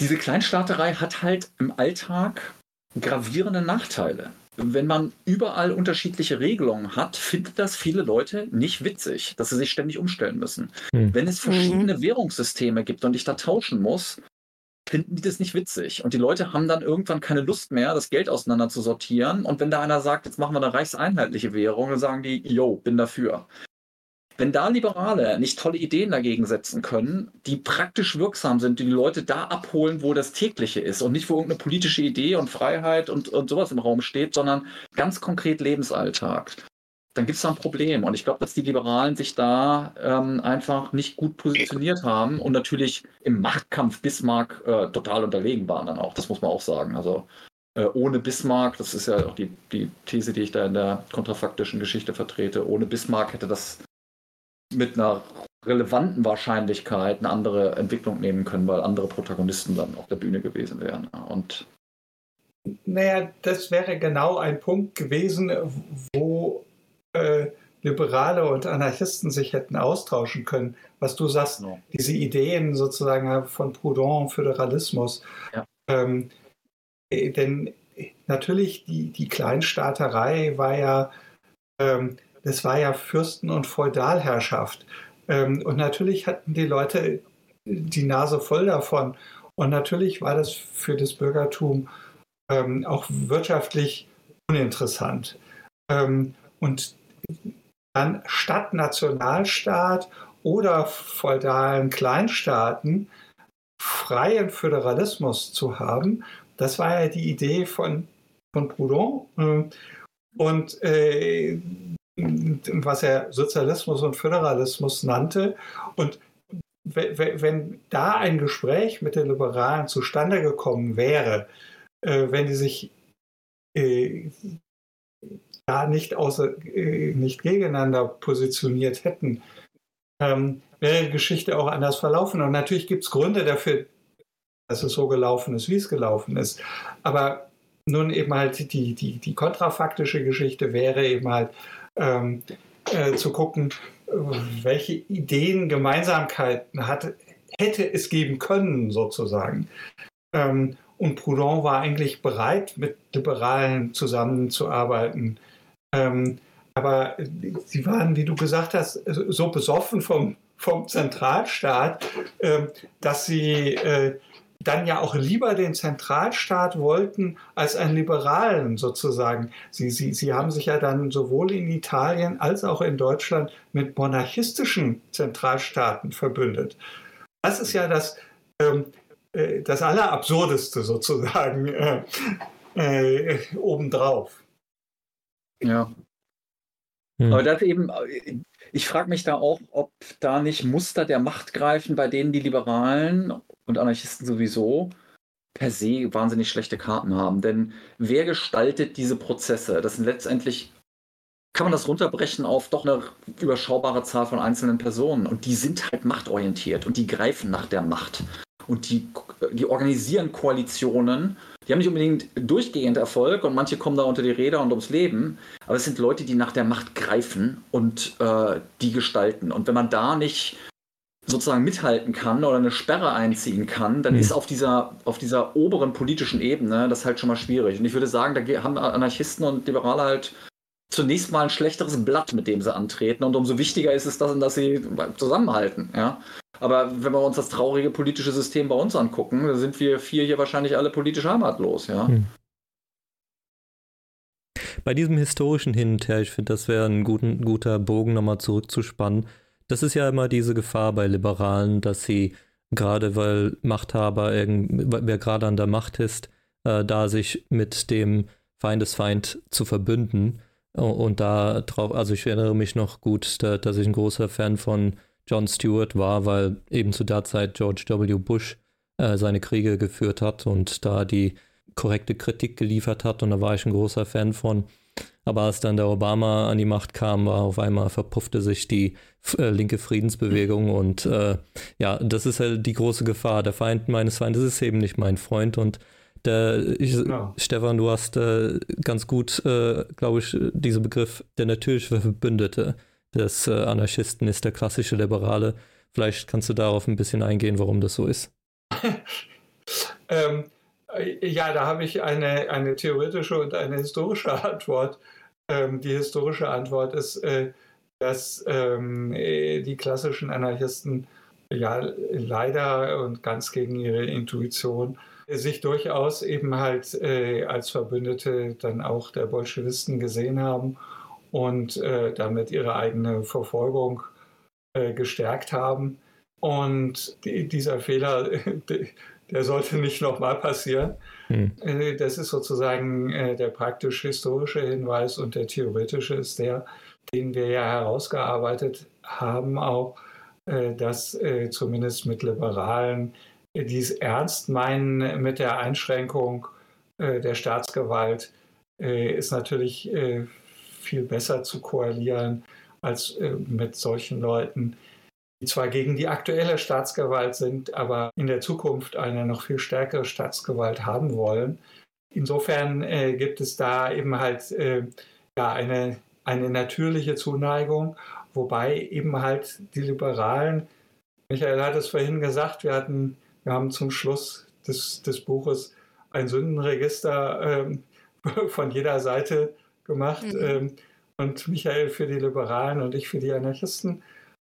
diese Kleinstaaterei hat halt im Alltag gravierende Nachteile. Wenn man überall unterschiedliche Regelungen hat, findet das viele Leute nicht witzig, dass sie sich ständig umstellen müssen. Hm. Wenn es verschiedene mhm. Währungssysteme gibt und ich da tauschen muss, finden die das nicht witzig. Und die Leute haben dann irgendwann keine Lust mehr, das Geld auseinander zu sortieren. Und wenn da einer sagt, jetzt machen wir eine reichseinheitliche Währung, dann sagen die, yo, bin dafür. Wenn da Liberale nicht tolle Ideen dagegen setzen können, die praktisch wirksam sind, die die Leute da abholen, wo das tägliche ist und nicht wo irgendeine politische Idee und Freiheit und, und sowas im Raum steht, sondern ganz konkret Lebensalltag, dann gibt es da ein Problem. Und ich glaube, dass die Liberalen sich da ähm, einfach nicht gut positioniert haben und natürlich im Machtkampf Bismarck äh, total unterlegen waren dann auch. Das muss man auch sagen. Also äh, ohne Bismarck, das ist ja auch die, die These, die ich da in der kontrafaktischen Geschichte vertrete, ohne Bismarck hätte das mit einer relevanten Wahrscheinlichkeit eine andere Entwicklung nehmen können, weil andere Protagonisten dann auf der Bühne gewesen wären. Und naja, das wäre genau ein Punkt gewesen, wo äh, Liberale und Anarchisten sich hätten austauschen können. Was du sagst, ja. diese Ideen sozusagen von Proudhon, Föderalismus. Ja. Ähm, äh, denn natürlich die, die Kleinstaaterei war ja ähm, das war ja Fürsten- und Feudalherrschaft. Ähm, und natürlich hatten die Leute die Nase voll davon. Und natürlich war das für das Bürgertum ähm, auch wirtschaftlich uninteressant. Ähm, und dann statt Nationalstaat oder feudalen Kleinstaaten freien Föderalismus zu haben, das war ja die Idee von, von Proudhon. Und äh, was er Sozialismus und Föderalismus nannte. Und wenn da ein Gespräch mit den Liberalen zustande gekommen wäre, äh, wenn die sich äh, da nicht, außer, äh, nicht gegeneinander positioniert hätten, ähm, wäre die Geschichte auch anders verlaufen. Und natürlich gibt es Gründe dafür, dass es so gelaufen ist, wie es gelaufen ist. Aber nun eben halt die, die, die kontrafaktische Geschichte wäre eben halt, ähm, äh, zu gucken, welche Ideen, Gemeinsamkeiten hat, hätte es geben können, sozusagen. Ähm, und Proudhon war eigentlich bereit, mit Liberalen zusammenzuarbeiten. Ähm, aber sie waren, wie du gesagt hast, so besoffen vom, vom Zentralstaat, äh, dass sie äh, dann ja auch lieber den Zentralstaat wollten als einen liberalen sozusagen. Sie, sie, sie haben sich ja dann sowohl in Italien als auch in Deutschland mit monarchistischen Zentralstaaten verbündet. Das ist ja das, ähm, äh, das Allerabsurdeste sozusagen äh, äh, obendrauf. Ja. Hm. Aber das eben, ich frage mich da auch, ob da nicht Muster der Macht greifen, bei denen die Liberalen und Anarchisten sowieso per se wahnsinnig schlechte Karten haben. Denn wer gestaltet diese Prozesse? Das sind letztendlich, kann man das runterbrechen auf doch eine überschaubare Zahl von einzelnen Personen. Und die sind halt machtorientiert und die greifen nach der Macht. Und die, die organisieren Koalitionen. Die haben nicht unbedingt durchgehend Erfolg und manche kommen da unter die Räder und ums Leben. Aber es sind Leute, die nach der Macht greifen und äh, die gestalten. Und wenn man da nicht sozusagen mithalten kann oder eine Sperre einziehen kann, dann mhm. ist auf dieser, auf dieser oberen politischen Ebene das halt schon mal schwierig. Und ich würde sagen, da haben Anarchisten und Liberale halt zunächst mal ein schlechteres Blatt, mit dem sie antreten. Und umso wichtiger ist es, dass, dass sie zusammenhalten. Ja? Aber wenn wir uns das traurige politische System bei uns angucken, dann sind wir vier hier wahrscheinlich alle politisch heimatlos. Ja? Mhm. Bei diesem historischen Hin und Her, ich finde, das wäre ein guten, guter Bogen, nochmal zurückzuspannen das ist ja immer diese Gefahr bei Liberalen, dass sie gerade weil Machthaber, wer gerade an der Macht ist, äh, da sich mit dem Feindesfeind zu verbünden. Und da drauf, also ich erinnere mich noch gut, da, dass ich ein großer Fan von John Stewart war, weil eben zu der Zeit George W. Bush äh, seine Kriege geführt hat und da die korrekte Kritik geliefert hat. Und da war ich ein großer Fan von. Aber als dann der Obama an die Macht kam, war auf einmal verpuffte sich die äh, linke Friedensbewegung und äh, ja, das ist halt die große Gefahr. Der Feind meines Feindes ist eben nicht mein Freund und der, ich, ja. Stefan, du hast äh, ganz gut, äh, glaube ich, diesen Begriff der natürliche Verbündete des äh, Anarchisten ist der klassische Liberale. Vielleicht kannst du darauf ein bisschen eingehen, warum das so ist. ähm, äh, ja, da habe ich eine, eine theoretische und eine historische Antwort. Ähm, die historische Antwort ist, äh, dass ähm, äh, die klassischen Anarchisten ja leider und ganz gegen ihre Intuition sich durchaus eben halt äh, als Verbündete dann auch der Bolschewisten gesehen haben und äh, damit ihre eigene Verfolgung äh, gestärkt haben. Und die, dieser Fehler, der sollte nicht nochmal passieren. Hm. Äh, das ist sozusagen äh, der praktisch-historische Hinweis und der theoretische ist der, den wir ja herausgearbeitet haben, auch, äh, dass zumindest mit Liberalen, die es ernst meinen mit der Einschränkung der Staatsgewalt, ist natürlich viel besser zu koalieren als mit solchen Leuten, die zwar gegen die aktuelle Staatsgewalt sind, aber in der Zukunft eine noch viel stärkere Staatsgewalt haben wollen. Insofern äh, gibt es da eben halt äh, ja, eine, eine natürliche Zuneigung, wobei eben halt die Liberalen, Michael hat es vorhin gesagt, wir, hatten, wir haben zum Schluss des, des Buches ein Sündenregister äh, von jeder Seite gemacht. Mhm. Ähm, und Michael für die Liberalen und ich für die Anarchisten.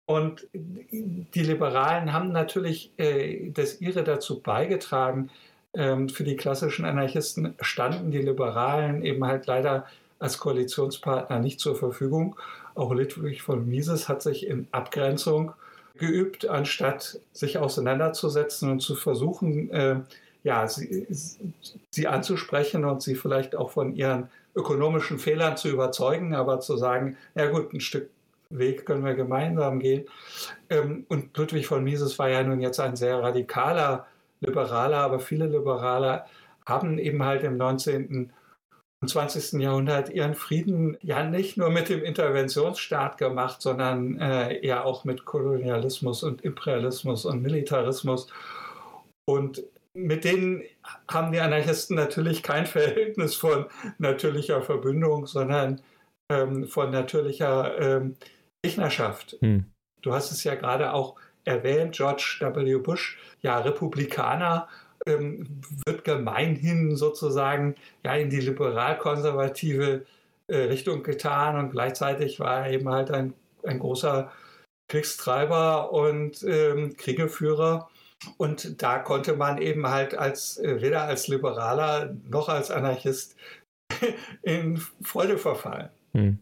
Und die Liberalen haben natürlich äh, das ihre dazu beigetragen. Ähm, für die klassischen Anarchisten standen die Liberalen eben halt leider als Koalitionspartner nicht zur Verfügung. Auch Ludwig von Mises hat sich in Abgrenzung geübt, anstatt sich auseinanderzusetzen und zu versuchen, äh, ja, sie, sie anzusprechen und sie vielleicht auch von ihren ökonomischen Fehlern zu überzeugen, aber zu sagen, ja gut, ein Stück Weg können wir gemeinsam gehen. Ähm, und Ludwig von Mises war ja nun jetzt ein sehr radikaler Liberaler, aber viele Liberaler haben eben halt im 19. und 20. Jahrhundert ihren Frieden ja nicht nur mit dem Interventionsstaat gemacht, sondern äh, ja auch mit Kolonialismus und Imperialismus und Militarismus. Und mit denen haben die Anarchisten natürlich kein Verhältnis von natürlicher Verbündung, sondern ähm, von natürlicher ähm, Gegnerschaft. Hm. Du hast es ja gerade auch erwähnt, George W. Bush, ja, Republikaner, ähm, wird gemeinhin sozusagen ja in die liberal-konservative äh, Richtung getan und gleichzeitig war er eben halt ein, ein großer Kriegstreiber und ähm, Kriegeführer. Und da konnte man eben halt als äh, weder als Liberaler noch als Anarchist in Freude verfallen. Hm.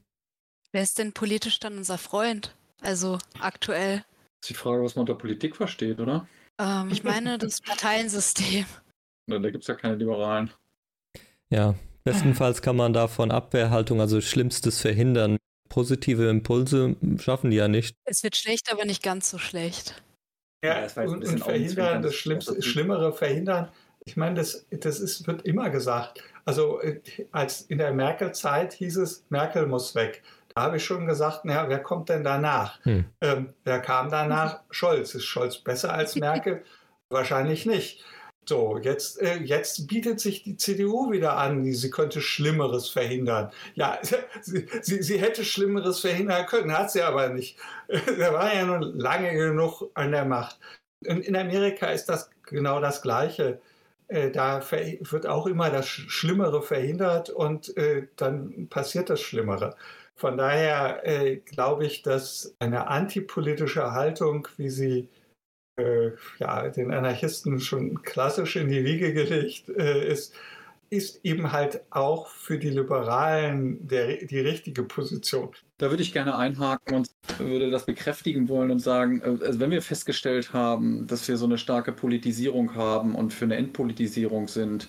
Wer ist denn politisch dann unser Freund? Also aktuell. Das ist die Frage, was man unter Politik versteht, oder? Ähm, ich meine das Parteiensystem. Da gibt es ja keine Liberalen. Ja, bestenfalls kann man da von Abwehrhaltung, also Schlimmstes verhindern. Positive Impulse schaffen die ja nicht. Es wird schlecht, aber nicht ganz so schlecht. Ja, ja und, und verhindern, das Schlimmste, Schlimmere verhindern. Ich meine, das, das ist, wird immer gesagt. Also äh, als in der Merkel-Zeit hieß es, Merkel muss weg habe ich schon gesagt, naja, wer kommt denn danach? Hm. Ähm, wer kam danach? Scholz. Ist Scholz besser als Merkel? Wahrscheinlich nicht. So, jetzt, äh, jetzt bietet sich die CDU wieder an, sie könnte Schlimmeres verhindern. Ja, sie, sie, sie hätte Schlimmeres verhindern können, hat sie aber nicht. Er war ja nun lange genug an der Macht. Und in Amerika ist das genau das Gleiche. Äh, da wird auch immer das Schlimmere verhindert und äh, dann passiert das Schlimmere. Von daher äh, glaube ich, dass eine antipolitische Haltung, wie sie äh, ja, den Anarchisten schon klassisch in die Wiege gelegt äh, ist, ist eben halt auch für die Liberalen der, die richtige Position. Da würde ich gerne einhaken und würde das bekräftigen wollen und sagen, äh, also wenn wir festgestellt haben, dass wir so eine starke Politisierung haben und für eine Entpolitisierung sind,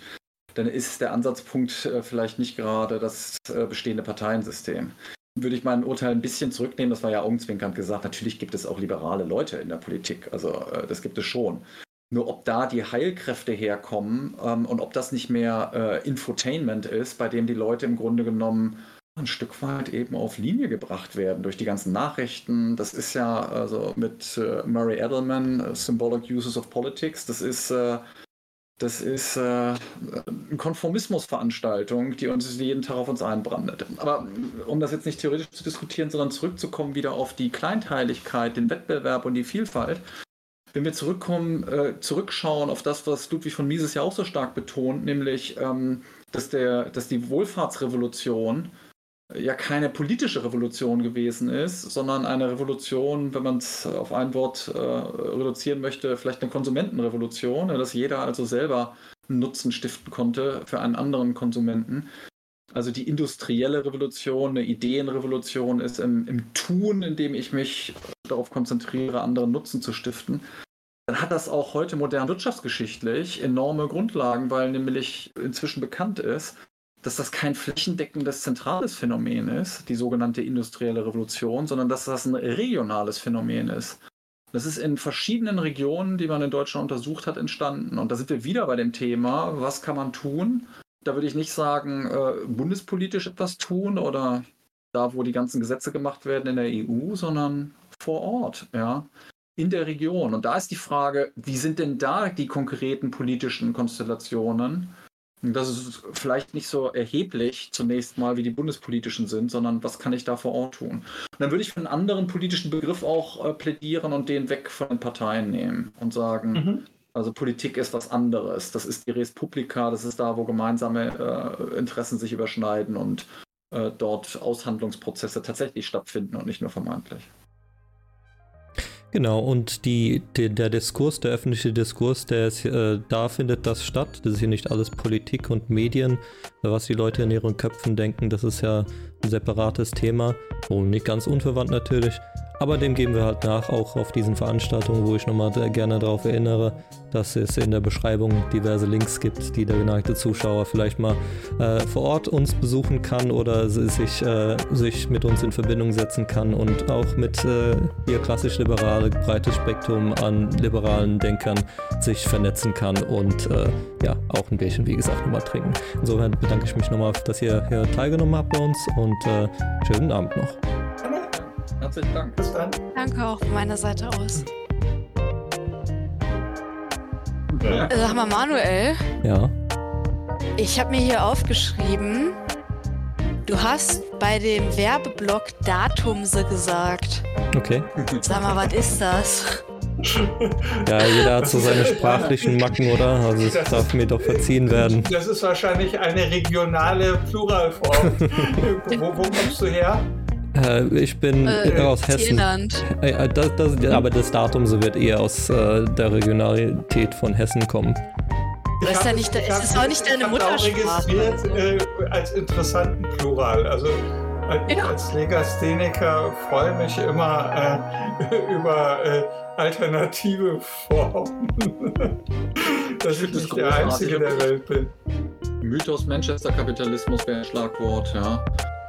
dann ist der Ansatzpunkt äh, vielleicht nicht gerade das äh, bestehende Parteiensystem würde ich mein Urteil ein bisschen zurücknehmen. Das war ja augenzwinkernd gesagt. Natürlich gibt es auch liberale Leute in der Politik. Also äh, das gibt es schon. Nur ob da die Heilkräfte herkommen ähm, und ob das nicht mehr Infotainment ist, bei dem die Leute im Grunde genommen ein Stück weit eben auf Linie gebracht werden durch die ganzen Nachrichten. Das ist ja also mit äh, Murray Edelman, Symbolic Uses of Politics, das ist äh, das ist äh, eine Konformismusveranstaltung, die uns jeden Tag auf uns einbrandet. Aber um das jetzt nicht theoretisch zu diskutieren, sondern zurückzukommen wieder auf die Kleinteiligkeit, den Wettbewerb und die Vielfalt. Wenn wir zurückkommen, äh, zurückschauen auf das, was Ludwig von Mises ja auch so stark betont, nämlich, ähm, dass, der, dass die Wohlfahrtsrevolution ja keine politische Revolution gewesen ist, sondern eine Revolution, wenn man es auf ein Wort äh, reduzieren möchte, vielleicht eine Konsumentenrevolution, dass jeder also selber einen Nutzen stiften konnte für einen anderen Konsumenten. Also die industrielle Revolution, eine Ideenrevolution ist im, im Tun, indem ich mich darauf konzentriere, anderen Nutzen zu stiften, dann hat das auch heute modern wirtschaftsgeschichtlich enorme Grundlagen, weil nämlich inzwischen bekannt ist, dass das kein flächendeckendes zentrales Phänomen ist, die sogenannte industrielle Revolution, sondern dass das ein regionales Phänomen ist. Das ist in verschiedenen Regionen, die man in Deutschland untersucht hat, entstanden. Und da sind wir wieder bei dem Thema, was kann man tun? Da würde ich nicht sagen, äh, bundespolitisch etwas tun oder da, wo die ganzen Gesetze gemacht werden in der EU, sondern vor Ort, ja, in der Region. Und da ist die Frage, wie sind denn da die konkreten politischen Konstellationen? Das ist vielleicht nicht so erheblich zunächst mal, wie die bundespolitischen sind, sondern was kann ich da vor Ort tun? Und dann würde ich für einen anderen politischen Begriff auch äh, plädieren und den weg von den Parteien nehmen und sagen, mhm. also Politik ist was anderes. Das ist die Res Publica, das ist da, wo gemeinsame äh, Interessen sich überschneiden und äh, dort Aushandlungsprozesse tatsächlich stattfinden und nicht nur vermeintlich. Genau, und die, die, der Diskurs, der öffentliche Diskurs, der ist, äh, da findet das statt. Das ist hier nicht alles Politik und Medien, was die Leute in ihren Köpfen denken. Das ist ja ein separates Thema und nicht ganz unverwandt natürlich. Aber dem geben wir halt nach, auch auf diesen Veranstaltungen, wo ich nochmal gerne darauf erinnere, dass es in der Beschreibung diverse Links gibt, die der geneigte Zuschauer vielleicht mal äh, vor Ort uns besuchen kann oder sich, äh, sich mit uns in Verbindung setzen kann und auch mit äh, ihr klassisch liberale, breites Spektrum an liberalen Denkern sich vernetzen kann und äh, ja, auch ein Bierchen, wie gesagt, nochmal trinken. Insofern bedanke ich mich nochmal, dass ihr hier teilgenommen habt bei uns und äh, schönen Abend noch. Herzlichen Dank. Bis dann. Danke auch von meiner Seite aus. Ja. Sag mal, Manuel. Ja. Ich habe mir hier aufgeschrieben, du hast bei dem Werbeblock Datumse gesagt. Okay. Sag mal, was ist das? Ja, jeder hat so seine sprachlichen Macken, oder? Also es darf mir doch verziehen werden. Das ist wahrscheinlich eine regionale Pluralform. wo, wo kommst du her? Äh, ich bin äh, aus Hessen. Äh, äh, das, das, aber das Datum so wird eher aus äh, der Regionalität von Hessen kommen. Das ist ja nicht, es, ist es auch nicht deine Muttersprache. registriert äh, als interessanten Plural. Also ich ja. als Legastheniker freue mich immer über alternative Formen. Dass ich nicht der Einzige der Welt bin. Mythos Manchester Kapitalismus wäre ein Schlagwort, ja.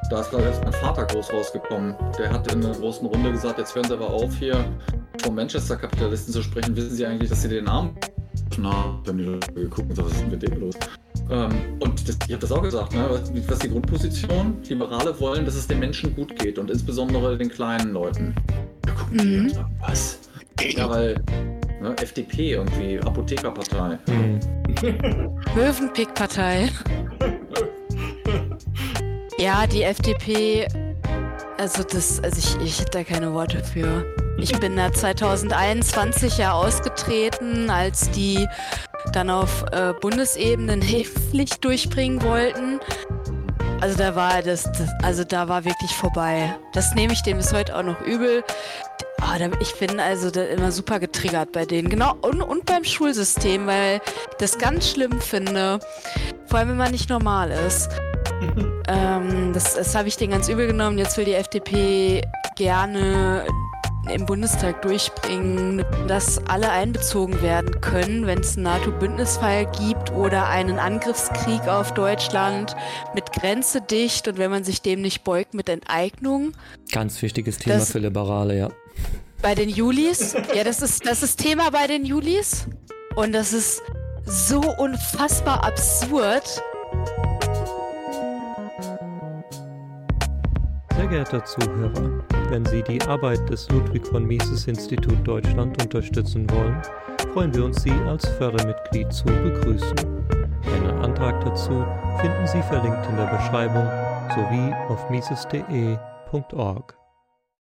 Da ist gerade erst mein Vater groß rausgekommen. Der hat in einer großen Runde gesagt, jetzt hören Sie aber auf, hier vom Manchester-Kapitalisten zu sprechen. Wissen Sie eigentlich, dass Sie den Namen na, dann die geguckt und was ist mit dem los? Ähm, und das, ich habe das auch gesagt, ne? was, was die Grundposition, Liberale wollen, dass es den Menschen gut geht und insbesondere den kleinen Leuten. Da gucken die mhm. sagen, was? Ja, weil ne, FDP irgendwie, Apothekerpartei. Mhm. Möwenpick-Partei. Ja, die FDP, also das, also ich, ich hätte da keine Worte für. Ich bin da 2021 ja ausgetreten, als die dann auf äh, Bundesebene eine Hilfspflicht durchbringen wollten. Also da war das, das, also da war wirklich vorbei. Das nehme ich denen bis heute auch noch übel. Oh, da, ich bin also immer super getriggert bei denen. Genau, und, und beim Schulsystem, weil ich das ganz schlimm finde. Vor allem, wenn man nicht normal ist. ähm, das, das habe ich denen ganz übel genommen. Jetzt will die FDP gerne im Bundestag durchbringen, dass alle einbezogen werden können, wenn es einen NATO-Bündnisfall gibt oder einen Angriffskrieg auf Deutschland mit Grenze dicht und wenn man sich dem nicht beugt mit Enteignung. Ganz wichtiges Thema das, für Liberale, ja. Bei den Julis? Ja, das ist, das ist Thema bei den Julis. Und das ist so unfassbar absurd. Sehr geehrter Zuhörer, wenn Sie die Arbeit des Ludwig von Mises Institut Deutschland unterstützen wollen, freuen wir uns, Sie als Fördermitglied zu begrüßen. Einen Antrag dazu finden Sie verlinkt in der Beschreibung sowie auf mises.de.org.